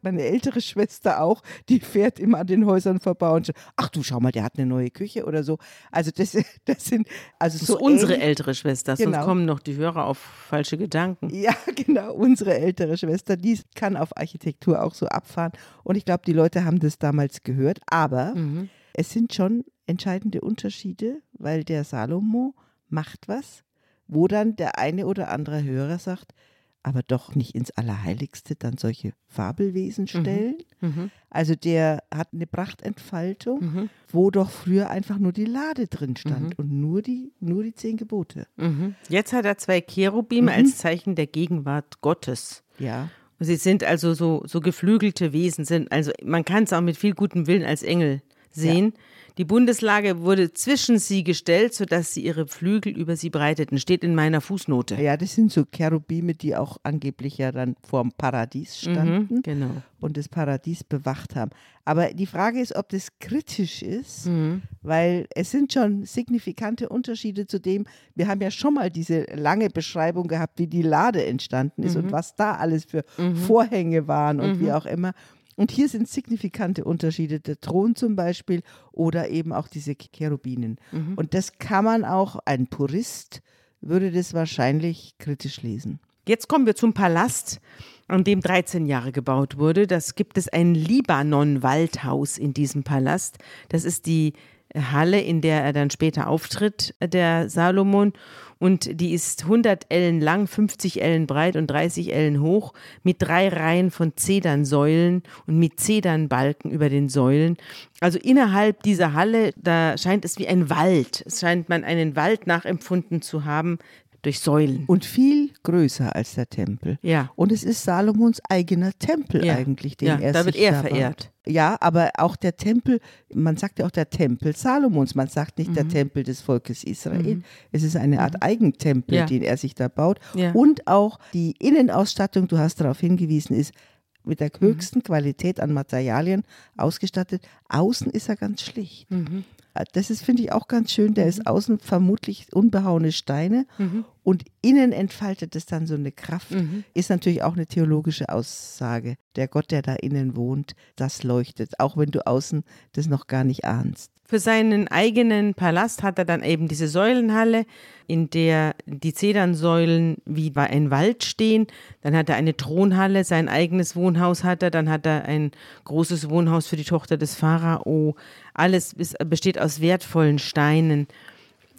meine ältere Schwester auch, die fährt immer an den Häusern vorbei und sagt, ach du, schau mal, der hat eine neue Küche oder so. Also das, das sind also Das so ist unsere ähnlich- ältere Schwester, Genau. sonst kommen noch die Hörer auf falsche Gedanken. Ja, genau, unsere ältere Schwester, die kann auf Architektur auch so abfahren. Und ich glaube, die Leute haben das damals gehört. Aber Mhm. Es sind schon entscheidende Unterschiede, weil der Salomo macht was, wo dann der eine oder andere Hörer sagt, aber doch nicht ins Allerheiligste dann solche Fabelwesen stellen. Mhm. Also der hat eine Prachtentfaltung, Mhm. wo doch früher einfach nur die Lade drin stand und nur die, nur die zehn Gebote. Mhm. Jetzt hat er zwei Cherubime als Zeichen der Gegenwart Gottes. Ja. Sie sind also so, so geflügelte Wesen, sind, also man kann es auch mit viel gutem Willen als Engel sehen. Die Bundeslage wurde zwischen sie gestellt, sodass sie ihre Flügel über sie breiteten. Steht in meiner Fußnote. Ja, das sind so Cherubime, die auch angeblich ja dann vorm Paradies standen Mhm, genau. und das Paradies bewacht haben. Aber die Frage ist, ob das kritisch ist, Mhm. weil es sind schon signifikante Unterschiede zu dem, wir haben ja schon mal diese lange Beschreibung gehabt, wie die Lade entstanden ist Mhm. und was da alles für Vorhänge waren und wie auch immer. Und hier sind signifikante Unterschiede, der Thron zum Beispiel oder eben auch diese Cherubinen. Mhm. Und das kann man auch, ein Purist würde das wahrscheinlich kritisch lesen. Jetzt kommen wir zum Palast, an dem 13 Jahre gebaut wurde. Das gibt es ein Libanon-Waldhaus in diesem Palast. Das ist die Halle, in der er dann später auftritt, der Salomon. Und die ist 100 Ellen lang, 50 Ellen breit und 30 Ellen hoch, mit drei Reihen von Zedernsäulen und mit Zedernbalken über den Säulen. Also innerhalb dieser Halle, da scheint es wie ein Wald. Es scheint man einen Wald nachempfunden zu haben durch Säulen. Und viel größer als der Tempel. Ja. Und es ist Salomons eigener Tempel Ja. eigentlich, den Ja, er da wird sich er da verehrt. Ja, aber auch der Tempel, man sagt ja auch der Tempel Salomons, man sagt nicht Mhm. der Tempel des Volkes Israel. Es ist eine Art Eigentempel, Ja. den er sich da baut. Ja. Und auch die Innenausstattung, du hast darauf hingewiesen, ist mit der höchsten Qualität an Materialien ausgestattet. Außen ist er ganz schlicht. Mhm. Das ist, finde ich, auch ganz schön. Der ist außen vermutlich unbehauene Steine Mhm. und innen entfaltet es dann so eine Kraft. Ist natürlich auch eine theologische Aussage. Der Gott, der da innen wohnt, das leuchtet, auch wenn du außen das noch gar nicht ahnst. Für seinen eigenen Palast hat er dann eben diese Säulenhalle, in der die Zedernsäulen wie bei ein Wald stehen. Dann hat er eine Thronhalle, sein eigenes Wohnhaus hat er. Dann hat er ein großes Wohnhaus für die Tochter des Pharao. Alles ist, besteht aus wertvollen Steinen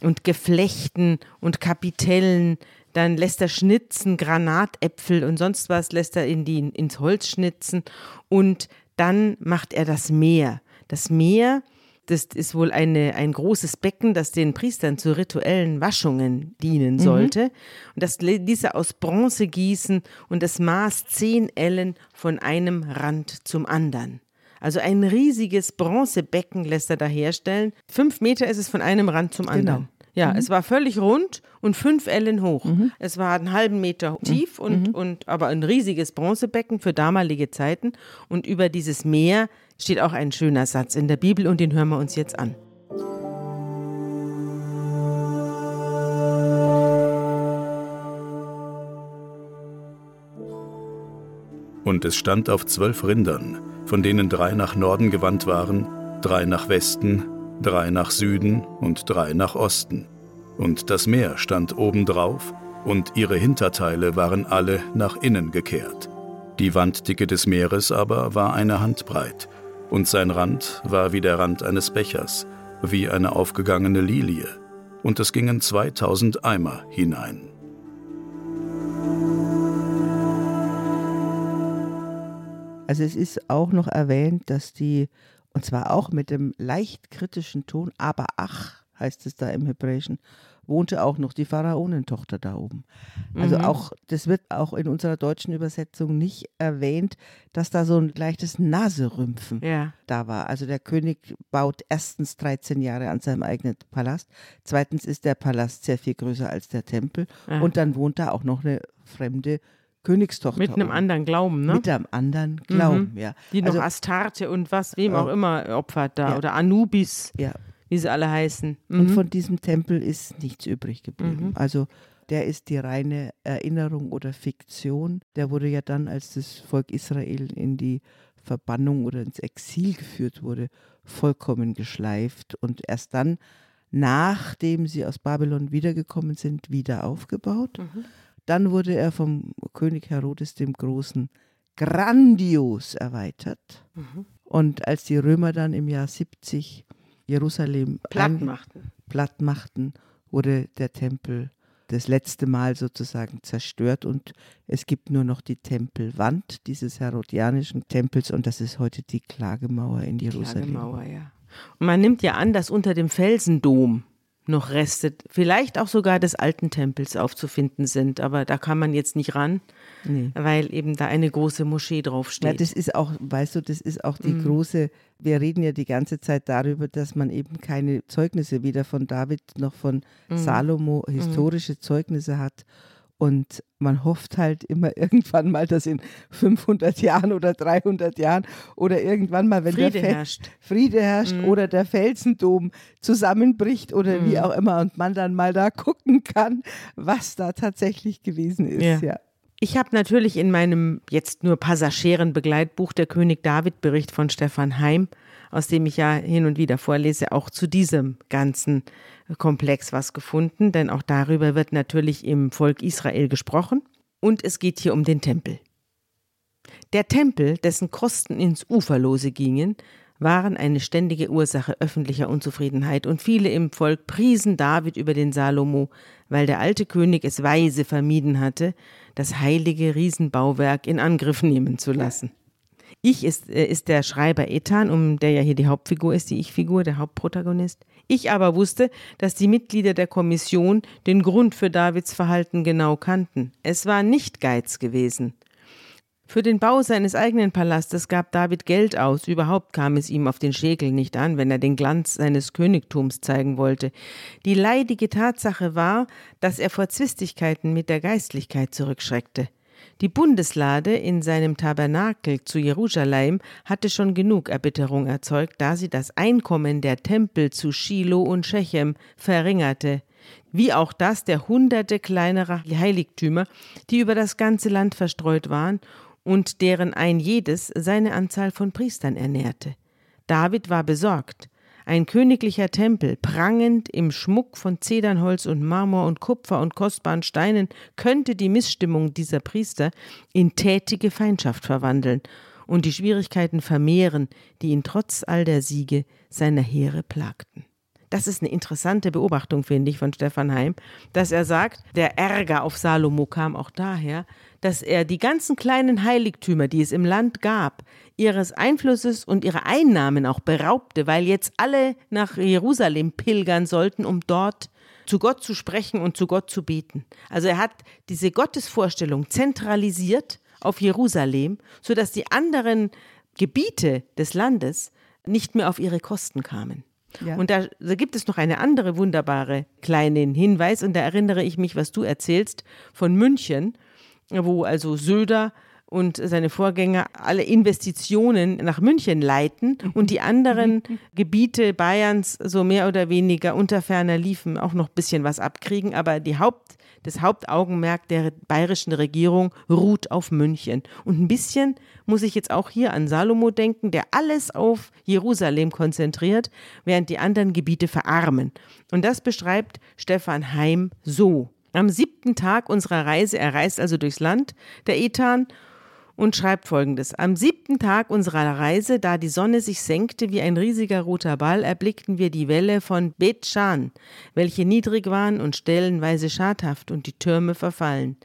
und Geflechten und Kapitellen. Dann lässt er schnitzen, Granatäpfel und sonst was lässt er in die, ins Holz schnitzen. Und dann macht er das Meer. Das Meer, das ist wohl eine, ein großes Becken, das den Priestern zu rituellen Waschungen dienen sollte. Und das ließ er aus Bronze gießen und es maß zehn Ellen von einem Rand zum anderen. Also ein riesiges Bronzebecken lässt er da herstellen. Fünf Meter ist es von einem Rand zum anderen. Ja, es war völlig rund und fünf Ellen hoch. Es war einen halben Meter tief und, und aber ein riesiges Bronzebecken für damalige Zeiten. Und über dieses Meer steht auch ein schöner Satz in der Bibel und den hören wir uns jetzt an. Und es stand auf zwölf Rindern, von denen drei nach Norden gewandt waren, drei nach Westen, drei nach Süden und drei nach Osten. Und das Meer stand obendrauf, und ihre Hinterteile waren alle nach innen gekehrt. Die Wanddicke des Meeres aber war eine Handbreit, und sein Rand war wie der Rand eines Bechers, wie eine aufgegangene Lilie, und es gingen zweitausend Eimer hinein. Also es ist auch noch erwähnt, dass die, und zwar auch mit dem leicht kritischen Ton, aber ach, heißt es da im Hebräischen, wohnte auch noch die Pharaonentochter da oben. Also Mhm. auch, das wird auch in unserer deutschen Übersetzung nicht erwähnt, dass da so ein leichtes Naserümpfen Ja. da war. Also der König baut erstens 13 Jahre an seinem eigenen Palast, zweitens ist der Palast sehr viel größer als der Tempel Ja. und dann wohnt da auch noch eine fremde Königstochter. Mit einem oben. anderen Glauben, ne? Mit einem anderen Glauben, Mhm. ja. Die noch also, Astarte und was, wem Ja. auch immer opfert da. Oder Anubis, ja. Wie sie alle heißen. Und Mhm. von diesem Tempel ist nichts übrig geblieben. Mhm. Also der ist die reine Erinnerung oder Fiktion. Der wurde ja dann, als das Volk Israel in die Verbannung oder ins Exil geführt wurde, vollkommen geschleift und erst dann, nachdem sie aus Babylon wiedergekommen sind, wieder aufgebaut. Mhm. Dann wurde er vom König Herodes dem Großen grandios erweitert. Mhm. Und als die Römer dann im Jahr 70 Jerusalem Platt machten. platt machten, wurde der Tempel das letzte Mal sozusagen zerstört und es gibt nur noch die Tempelwand dieses herodianischen Tempels und das ist heute die Klagemauer in Jerusalem. Klagemauer, ja. Und man nimmt ja an, dass unter dem Felsendom noch Reste, vielleicht auch sogar des alten Tempels aufzufinden sind, aber da kann man jetzt nicht ran, Nee. weil eben da eine große Moschee Ja, draufsteht. das ist auch, weißt du, das ist auch die Mhm. große, wir reden ja die ganze Zeit darüber, dass man eben keine Zeugnisse weder von David noch von Mhm. Salomo historische Zeugnisse hat. Und man hofft halt immer irgendwann mal, dass in 500 Jahren oder 300 Jahren oder irgendwann mal, wenn Friede der Fel- herrscht. Friede herrscht Mhm. oder der Felsendom zusammenbricht oder wie Mhm. auch immer und man dann mal da gucken kann, was da tatsächlich gewesen ist. Ja. Ja. Ich habe natürlich in meinem jetzt nur passagieren Begleitbuch der König David Bericht von Stefan Heim, aus dem ich ja hin und wieder vorlese, auch zu diesem ganzen Komplex was gefunden, denn auch darüber wird natürlich im Volk Israel gesprochen und es geht hier um den Tempel. Der Tempel, dessen Kosten ins Uferlose gingen, waren eine ständige Ursache öffentlicher Unzufriedenheit und viele im Volk priesen David über den Salomo, weil der alte König es weise vermieden hatte, das heilige Riesenbauwerk in Angriff nehmen zu lassen. Ich ist, äh, ist der Schreiber Ethan, um der ja hier die Hauptfigur ist, die Ich-Figur, der Hauptprotagonist. Ich aber wusste, dass die Mitglieder der Kommission den Grund für Davids Verhalten genau kannten. Es war nicht Geiz gewesen. Für den Bau seines eigenen Palastes gab David Geld aus, überhaupt kam es ihm auf den Schäkel nicht an, wenn er den Glanz seines Königtums zeigen wollte. Die leidige Tatsache war, dass er vor Zwistigkeiten mit der Geistlichkeit zurückschreckte. Die Bundeslade in seinem Tabernakel zu Jerusalem hatte schon genug Erbitterung erzeugt, da sie das Einkommen der Tempel zu Shiloh und Shechem verringerte, wie auch das der hunderte kleinerer Heiligtümer, die über das ganze Land verstreut waren und deren ein jedes seine Anzahl von Priestern ernährte. David war besorgt. Ein königlicher Tempel, prangend im Schmuck von Zedernholz und Marmor und Kupfer und kostbaren Steinen, könnte die Missstimmung dieser Priester in tätige Feindschaft verwandeln und die Schwierigkeiten vermehren, die ihn trotz all der Siege seiner Heere plagten. Das ist eine interessante Beobachtung, finde ich, von Stefan Heim, dass er sagt, der Ärger auf Salomo kam auch daher, dass er die ganzen kleinen Heiligtümer, die es im Land gab, ihres Einflusses und ihrer Einnahmen auch beraubte, weil jetzt alle nach Jerusalem pilgern sollten, um dort zu Gott zu sprechen und zu Gott zu beten. Also er hat diese Gottesvorstellung zentralisiert auf Jerusalem, sodass die anderen Gebiete des Landes nicht mehr auf ihre Kosten kamen. Ja. Und da, da gibt es noch eine andere wunderbare kleinen Hinweis und da erinnere ich mich, was du erzählst von München, wo also Söder und seine Vorgänger alle Investitionen nach München leiten und die anderen Gebiete Bayerns so mehr oder weniger unter ferner liefen auch noch ein bisschen was abkriegen, aber die Haupt, das Hauptaugenmerk der bayerischen Regierung ruht auf München. Und ein bisschen muss ich jetzt auch hier an Salomo denken, der alles auf Jerusalem konzentriert, während die anderen Gebiete verarmen. Und das beschreibt Stefan Heim so. Am siebten Tag unserer Reise, er reist also durchs Land, der Ethan, und schreibt folgendes. Am siebten Tag unserer Reise, da die Sonne sich senkte wie ein riesiger roter Ball, erblickten wir die Wälle von Bet-Shan, welche niedrig waren und stellenweise schadhaft und die Türme verfallen.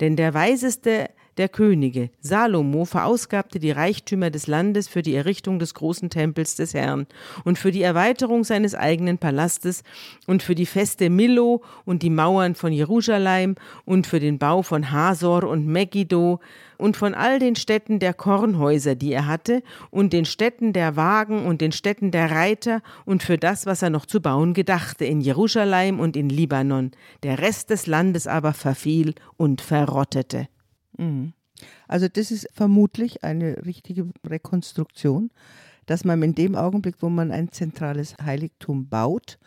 Denn der Weiseste der Könige. Salomo verausgabte die Reichtümer des Landes für die Errichtung des großen Tempels des Herrn und für die Erweiterung seines eigenen Palastes und für die Feste Millo und die Mauern von Jerusalem und für den Bau von Hasor und Megiddo und von all den Städten der Kornhäuser, die er hatte, und den Städten der Wagen und den Städten der Reiter und für das, was er noch zu bauen gedachte in Jerusalem und in Libanon. Der Rest des Landes aber verfiel und verrottete. Mhm. Also das ist vermutlich eine richtige Rekonstruktion, dass man in dem Augenblick, wo man ein zentrales Heiligtum baut,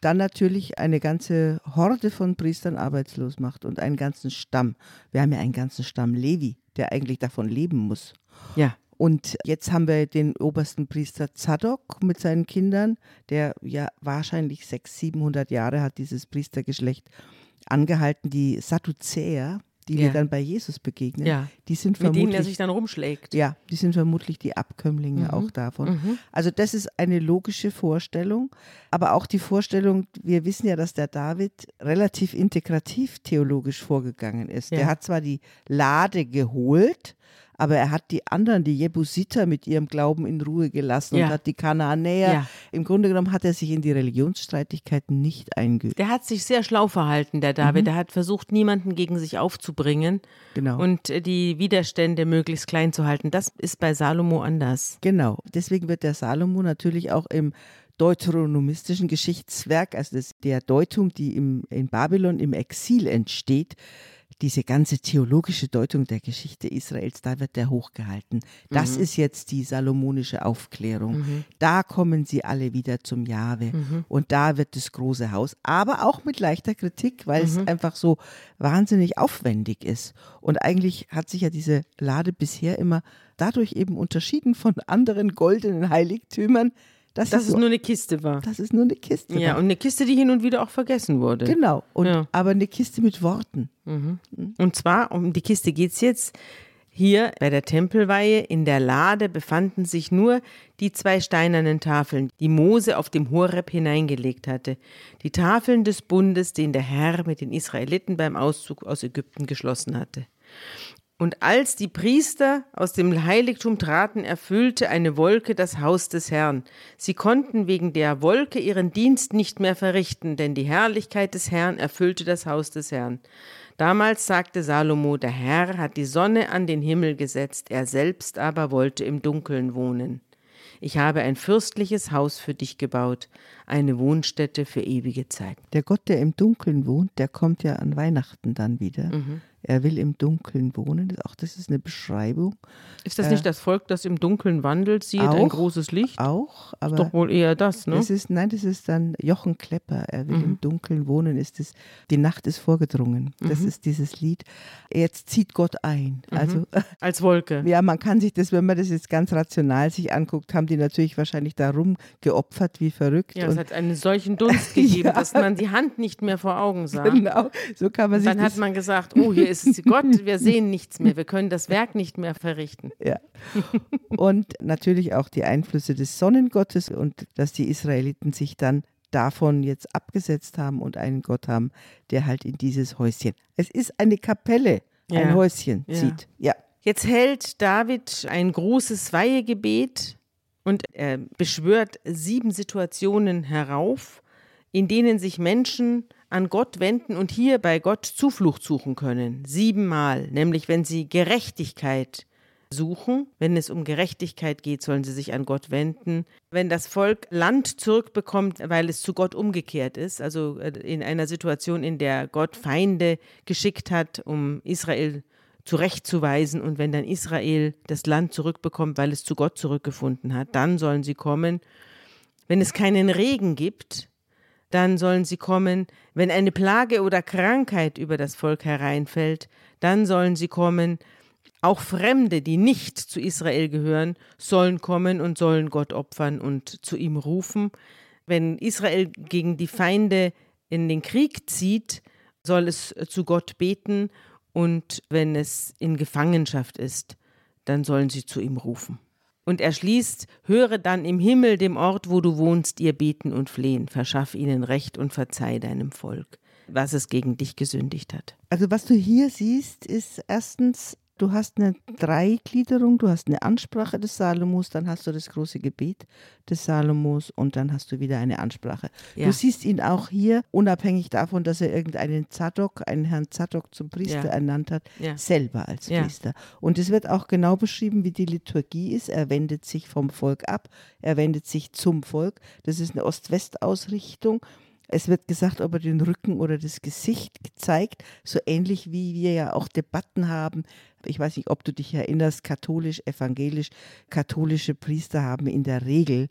dann natürlich eine ganze Horde von Priestern arbeitslos macht und einen ganzen Stamm. Wir haben ja einen ganzen Stamm Levi, der eigentlich davon leben muss. Ja. Und jetzt haben wir den obersten Priester Zadok mit seinen Kindern, der ja wahrscheinlich 600, 700 Jahre hat dieses Priestergeschlecht angehalten. Die Sadduzäer, die Ja. wir dann bei Jesus begegnen, Ja. die sind Mit denen er vermutlich sich dann rumschlägt. ja, die sind vermutlich die Abkömmlinge Mhm. auch davon. Also das ist eine logische Vorstellung, aber auch die Vorstellung, wir wissen ja, dass der David relativ integrativ theologisch vorgegangen ist. Ja. Der hat zwar die Lade geholt, aber er hat die anderen, die Jebusiter, mit ihrem Glauben in Ruhe gelassen Ja. und hat die Kanaanäer. Ja. Im Grunde genommen hat er sich in die Religionsstreitigkeiten nicht eingeübt. Der hat sich sehr schlau verhalten, der David. Der hat versucht, niemanden gegen sich aufzubringen Genau. und äh, die Widerstände möglichst klein zu halten. Das ist bei Salomo anders. Genau. Deswegen wird der Salomo natürlich auch im deuteronomistischen Geschichtswerk, also das, der Deutung, die im, in Babylon im Exil entsteht, diese ganze theologische Deutung der Geschichte Israels, da wird der hochgehalten. Das ist jetzt die salomonische Aufklärung. Da kommen sie alle wieder zum Jahwe und da wird das große Haus, aber auch mit leichter Kritik, weil es einfach so wahnsinnig aufwendig ist. Und eigentlich hat sich ja diese Lade bisher immer dadurch eben unterschieden von anderen goldenen Heiligtümern, dass, Dass es, so, nur eine Kiste war. dass es nur eine Kiste Ja, war. und eine Kiste, die hin und wieder auch vergessen wurde. Genau, und, Ja. aber eine Kiste mit Worten. Und zwar, um die Kiste geht es jetzt. Hier bei der Tempelweihe in der Lade befanden sich nur die zwei steinernen Tafeln, die Mose auf dem Horeb hineingelegt hatte. Die Tafeln des Bundes, den der Herr mit den Israeliten beim Auszug aus Ägypten geschlossen hatte. Und als die Priester aus dem Heiligtum traten, erfüllte eine Wolke das Haus des Herrn. Sie konnten wegen der Wolke ihren Dienst nicht mehr verrichten, denn die Herrlichkeit des Herrn erfüllte das Haus des Herrn. Damals sagte Salomo, der Herr hat die Sonne an den Himmel gesetzt, er selbst aber wollte im Dunkeln wohnen. Ich habe ein fürstliches Haus für dich gebaut, eine Wohnstätte für ewige Zeit. Der Gott, der im Dunkeln wohnt, der kommt ja an Weihnachten dann wieder. Er will im Dunkeln wohnen. Auch das ist eine Beschreibung. Ist das nicht das Volk, das im Dunkeln wandelt, sieht ein auch, großes Licht? Auch, aber Doch wohl eher das, ne? Das ist, nein, das ist dann Jochen Klepper. Er will im Dunkeln wohnen. Ist es, die Nacht ist vorgedrungen. Das ist dieses Lied. Jetzt zieht Gott ein. Also, Als Wolke. ja, man kann sich das, wenn man das jetzt ganz rational sich anguckt, haben die natürlich wahrscheinlich darum geopfert wie verrückt. Ja, es hat einen solchen Dunst gegeben, Ja. dass man die Hand nicht mehr vor Augen sah. genau, so kann man sich Dann das hat man gesagt, oh, hier ist es Gott, wir sehen nichts mehr, wir können das Werk nicht mehr verrichten. Ja. Und natürlich auch die Einflüsse des Sonnengottes und dass die Israeliten sich dann davon jetzt abgesetzt haben und einen Gott haben, der halt in dieses Häuschen. Es ist eine Kapelle, Ja. ein Häuschen Ja. zieht. Ja. Jetzt hält David ein großes Weihegebet und er beschwört sieben Situationen herauf, in denen sich Menschen an Gott wenden und hier bei Gott Zuflucht suchen können. Siebenmal, nämlich wenn sie Gerechtigkeit suchen. Wenn es um Gerechtigkeit geht, sollen sie sich an Gott wenden. Wenn das Volk Land zurückbekommt, weil es zu Gott umgekehrt ist, also äh, in einer Situation, in der Gott Feinde geschickt hat, um Israel zurechtzuweisen und wenn dann Israel das Land zurückbekommt, weil es zu Gott zurückgefunden hat, dann sollen sie kommen. Wenn es keinen Regen gibt, dann sollen sie kommen. Wenn eine Plage oder Krankheit über das Volk hereinfällt, dann sollen sie kommen. Auch Fremde, die nicht zu Israel gehören, sollen kommen und sollen Gott opfern und zu ihm rufen. Wenn Israel gegen die Feinde in den Krieg zieht, soll es zu Gott beten und wenn es in Gefangenschaft ist, dann sollen sie zu ihm rufen. Und er schließt, höre dann im Himmel, dem Ort, wo du wohnst, ihr beten und flehen, verschaff ihnen Recht und verzeih deinem Volk, was es gegen dich gesündigt hat. Also was du hier siehst, ist erstens Du hast eine Dreigliederung, du hast eine Ansprache des Salomos, dann hast du das große Gebet des Salomos und dann hast du wieder eine Ansprache. Ja. Du siehst ihn auch hier, unabhängig davon, dass er irgendeinen Zadok, einen Herrn Zadok zum Priester Ja. ernannt hat, Ja. selber als. Priester. Und es wird auch genau beschrieben, wie die Liturgie ist. Er wendet sich vom Volk ab, er wendet sich zum Volk. Das ist eine Ost-West-Ausrichtung. Es wird gesagt, ob er den Rücken oder das Gesicht zeigt, so ähnlich wie wir ja auch Debatten haben. Ich weiß nicht, ob du dich erinnerst, katholisch, evangelisch, katholische Priester haben in der Regel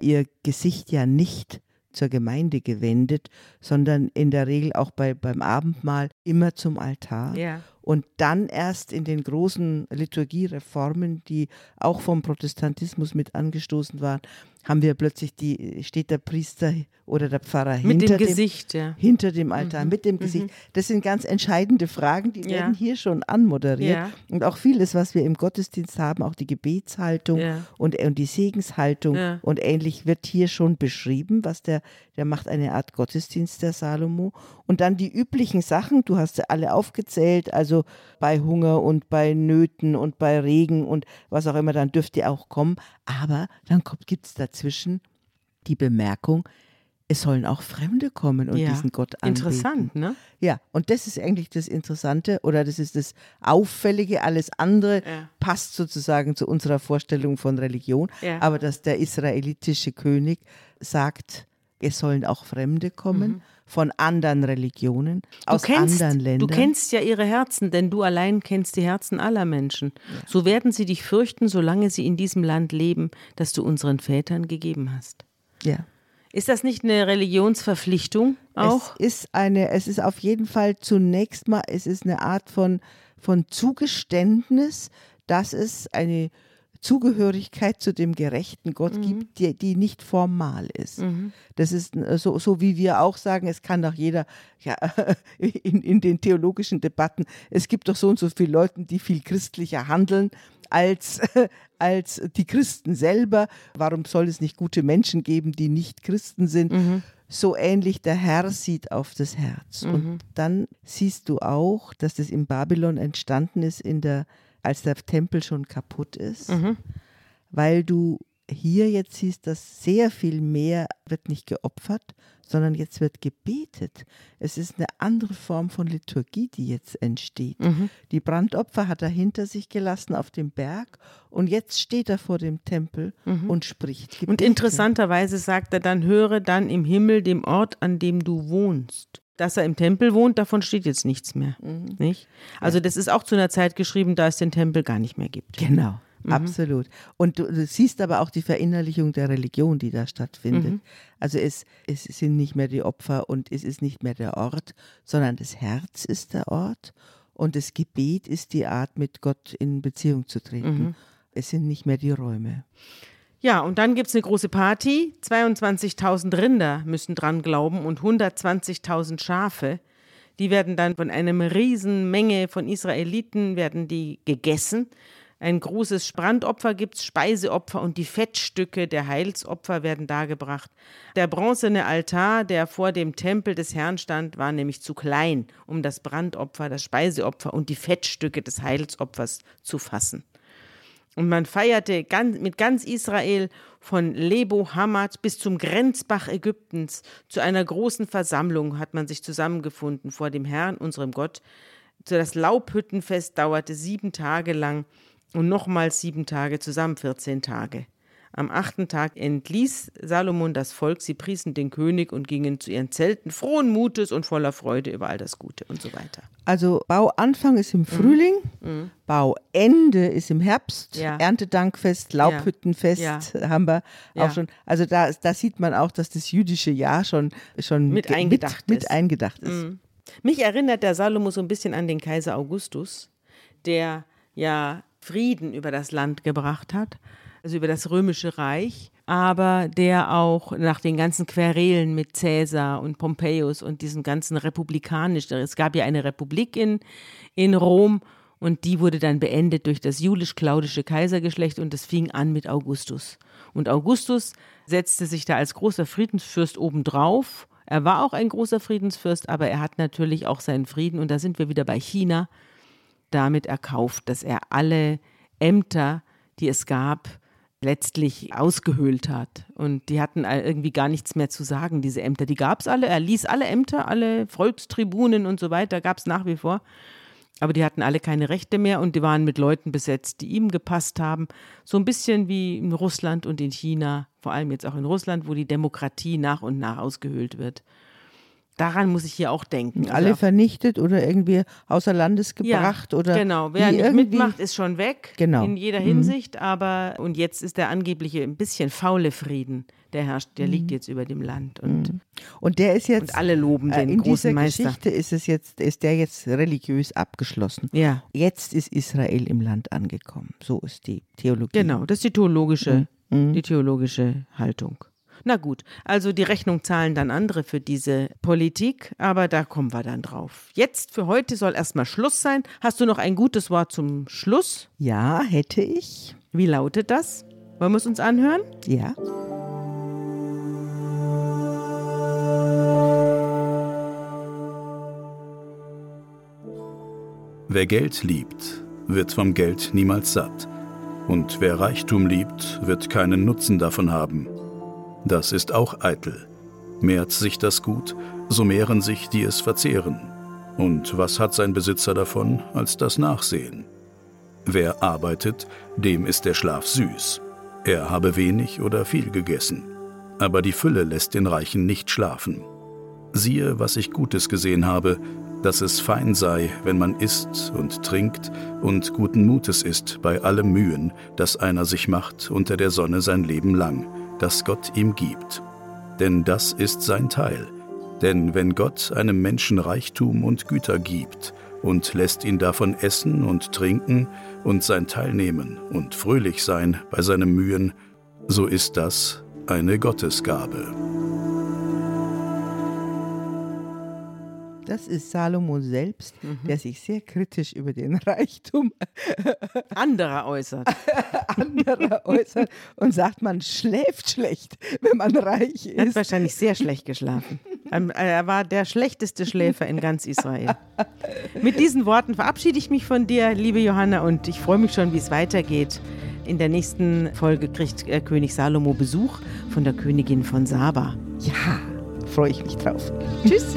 ihr Gesicht ja nicht zur Gemeinde gewendet, sondern in der Regel auch bei, beim Abendmahl immer zum Altar. Ja. Und dann erst in den großen Liturgiereformen, die auch vom Protestantismus mit angestoßen waren, haben wir plötzlich die, steht der Priester oder der Pfarrer Mit hinter dem Gesicht, ja. hinter dem Altar, mit dem Gesicht. Das sind ganz entscheidende Fragen, die Ja. werden hier schon anmoderiert. Ja. Und auch vieles, was wir im Gottesdienst haben, auch die Gebetshaltung und, und die Segenshaltung und ähnlich wird hier schon beschrieben, was der, der macht eine Art Gottesdienst, der Salomo. Und dann die üblichen Sachen, du hast sie alle aufgezählt, also bei Hunger und bei Nöten und bei Regen und was auch immer, dann dürft ihr auch kommen. Aber dann gibt es dazwischen die Bemerkung, es sollen auch Fremde kommen und ja. diesen Gott anbeten. Interessant, ne? Ja, und das ist eigentlich das Interessante oder das ist das Auffällige. Alles andere Ja. passt sozusagen zu unserer Vorstellung von Religion. Ja. Aber dass der israelitische König sagt, es sollen auch Fremde kommen von anderen Religionen, aus du kennst, anderen Ländern. Du kennst ja ihre Herzen, denn du allein kennst die Herzen aller Menschen. So werden sie dich fürchten, solange sie in diesem Land leben, das du unseren Vätern gegeben hast. ja. Ist das nicht eine Religionsverpflichtung auch? Es ist eine, es ist auf jeden Fall zunächst mal, es ist eine Art von, von Zugeständnis, dass es eine Zugehörigkeit zu dem gerechten Gott Mhm. gibt, die, die nicht formal ist. Das ist äh, so, so, wie wir auch sagen, es kann doch jeder, ja, in, in den theologischen Debatten, es gibt doch so und so viele Leute, die viel christlicher handeln als, als die Christen selber. Warum soll es nicht gute Menschen geben, die nicht Christen sind? So ähnlich der Herr sieht auf das Herz. Und dann siehst du auch, dass das in Babylon entstanden ist, in der, als der Tempel schon kaputt ist, weil du hier jetzt siehst, dass sehr viel mehr wird nicht geopfert, sondern jetzt wird gebetet. Es ist eine andere Form von Liturgie, die jetzt entsteht. Die Brandopfer hat er hinter sich gelassen auf dem Berg und jetzt steht er vor dem Tempel und spricht Gebete. Und interessanterweise sagt er dann, höre dann im Himmel dem Ort, an dem du wohnst. Dass er im Tempel wohnt, davon steht jetzt nichts mehr. Mhm. Nicht? Also das ist auch zu einer Zeit geschrieben, da es den Tempel gar nicht mehr gibt. Genau, Mhm. absolut. Und du, du siehst aber auch die Verinnerlichung der Religion, die da stattfindet. Mhm. Also es, es sind nicht mehr die Opfer und es ist nicht mehr der Ort, sondern das Herz ist der Ort und das Gebet ist die Art, mit Gott in Beziehung zu treten. Mhm. Es sind nicht mehr die Räume. Ja, und dann gibt es eine große Party. 22.000 Rinder müssen dran glauben und 120.000 Schafe. Die werden dann von einer riesen Menge von Israeliten werden die gegessen. Ein großes Brandopfer gibt es, Speiseopfer und die Fettstücke der Heilsopfer werden dargebracht. Der bronzene Altar, der vor dem Tempel des Herrn stand, war nämlich zu klein, um das Brandopfer, das Speiseopfer und die Fettstücke des Heilsopfers zu fassen. Und man feierte ganz, mit ganz Israel von Lebo Hamad bis zum Grenzbach Ägyptens. Zu einer großen Versammlung hat man sich zusammengefunden vor dem Herrn, unserem Gott. Das Laubhüttenfest dauerte sieben Tage lang und nochmals sieben Tage, zusammen 14 Tage. Am achten Tag entließ Salomon das Volk, sie priesen den König und gingen zu ihren Zelten, frohen Mutes und voller Freude über all das Gute und so weiter. Also Bauanfang ist im Frühling, Bauende ist im Herbst, Mhm. Ja. Erntedankfest, Laubhüttenfest Ja. haben wir auch schon. Also da, da sieht man auch, dass das jüdische Jahr schon, schon Mit ge- eingedacht mit, mit ist. eingedacht ist. Mich erinnert der Salomo so ein bisschen an den Kaiser Augustus, der ja Frieden über das Land gebracht hat, also über das römische Reich, aber der auch nach den ganzen Querelen mit Caesar und Pompeius und diesen ganzen republikanischen, es gab ja eine Republik in, in Rom und die wurde dann beendet durch das julisch-klaudische Kaisergeschlecht und es fing an mit Augustus. Und Augustus setzte sich da als großer Friedensfürst obendrauf. Er war auch ein großer Friedensfürst, aber er hat natürlich auch seinen Frieden und da sind wir wieder bei China damit erkauft, dass er alle Ämter, die es gab, letztlich ausgehöhlt hat. Und die hatten irgendwie gar nichts mehr zu sagen, diese Ämter. Die gab es alle. Er ließ alle Ämter, alle Volkstribunen und so weiter, gab es nach wie vor. Aber die hatten alle keine Rechte mehr und die waren mit Leuten besetzt, die ihm gepasst haben. So ein bisschen wie in Russland und in China, vor allem jetzt auch in Russland, wo die Demokratie nach und nach ausgehöhlt wird. Daran muss ich hier auch denken. Alle also vernichtet oder irgendwie außer Landes gebracht ja, oder genau. Wer nicht mitmacht, ist schon weg. Genau. In jeder mhm. Hinsicht. Aber und jetzt ist der angebliche ein bisschen faule Frieden, der herrscht, der mhm. liegt jetzt über dem Land und mhm. und der ist jetzt und alle loben den äh, in großen dieser Meister. Geschichte ist es jetzt ist der jetzt religiös abgeschlossen. Ja. Jetzt ist Israel im Land angekommen. So ist die Theologie. Genau, das ist die theologische, mhm. die theologische Haltung. Na gut, also die Rechnung zahlen dann andere für diese Politik, aber da kommen wir dann drauf. Jetzt für heute soll erstmal Schluss sein. Hast du noch ein gutes Wort zum Schluss? Ja, hätte ich. Wie lautet das? Wollen wir es uns anhören? Ja. Wer Geld liebt, wird vom Geld niemals satt. Und wer Reichtum liebt, wird keinen Nutzen davon haben. Das ist auch eitel. Mehrt sich das Gut, so mehren sich, die es verzehren. Und was hat sein Besitzer davon als das Nachsehen? Wer arbeitet, dem ist der Schlaf süß. Er habe wenig oder viel gegessen. Aber die Fülle lässt den Reichen nicht schlafen. Siehe, was ich Gutes gesehen habe, dass es fein sei, wenn man isst und trinkt und guten Mutes ist bei allem Mühen, das einer sich macht unter der Sonne sein Leben lang das Gott ihm gibt. Denn das ist sein Teil. Denn wenn Gott einem Menschen Reichtum und Güter gibt und lässt ihn davon essen und trinken und sein Teil nehmen und fröhlich sein bei seinen Mühen, so ist das eine Gottesgabe. Das ist Salomo selbst, mhm. der sich sehr kritisch über den Reichtum anderer äußert. anderer äußert und sagt, man schläft schlecht, wenn man reich ist. Er hat wahrscheinlich sehr schlecht geschlafen. Er war der schlechteste Schläfer in ganz Israel. Mit diesen Worten verabschiede ich mich von dir, liebe Johanna, und ich freue mich schon, wie es weitergeht. In der nächsten Folge kriegt äh, König Salomo Besuch von der Königin von Saba. Ja, freue ich mich drauf. Tschüss.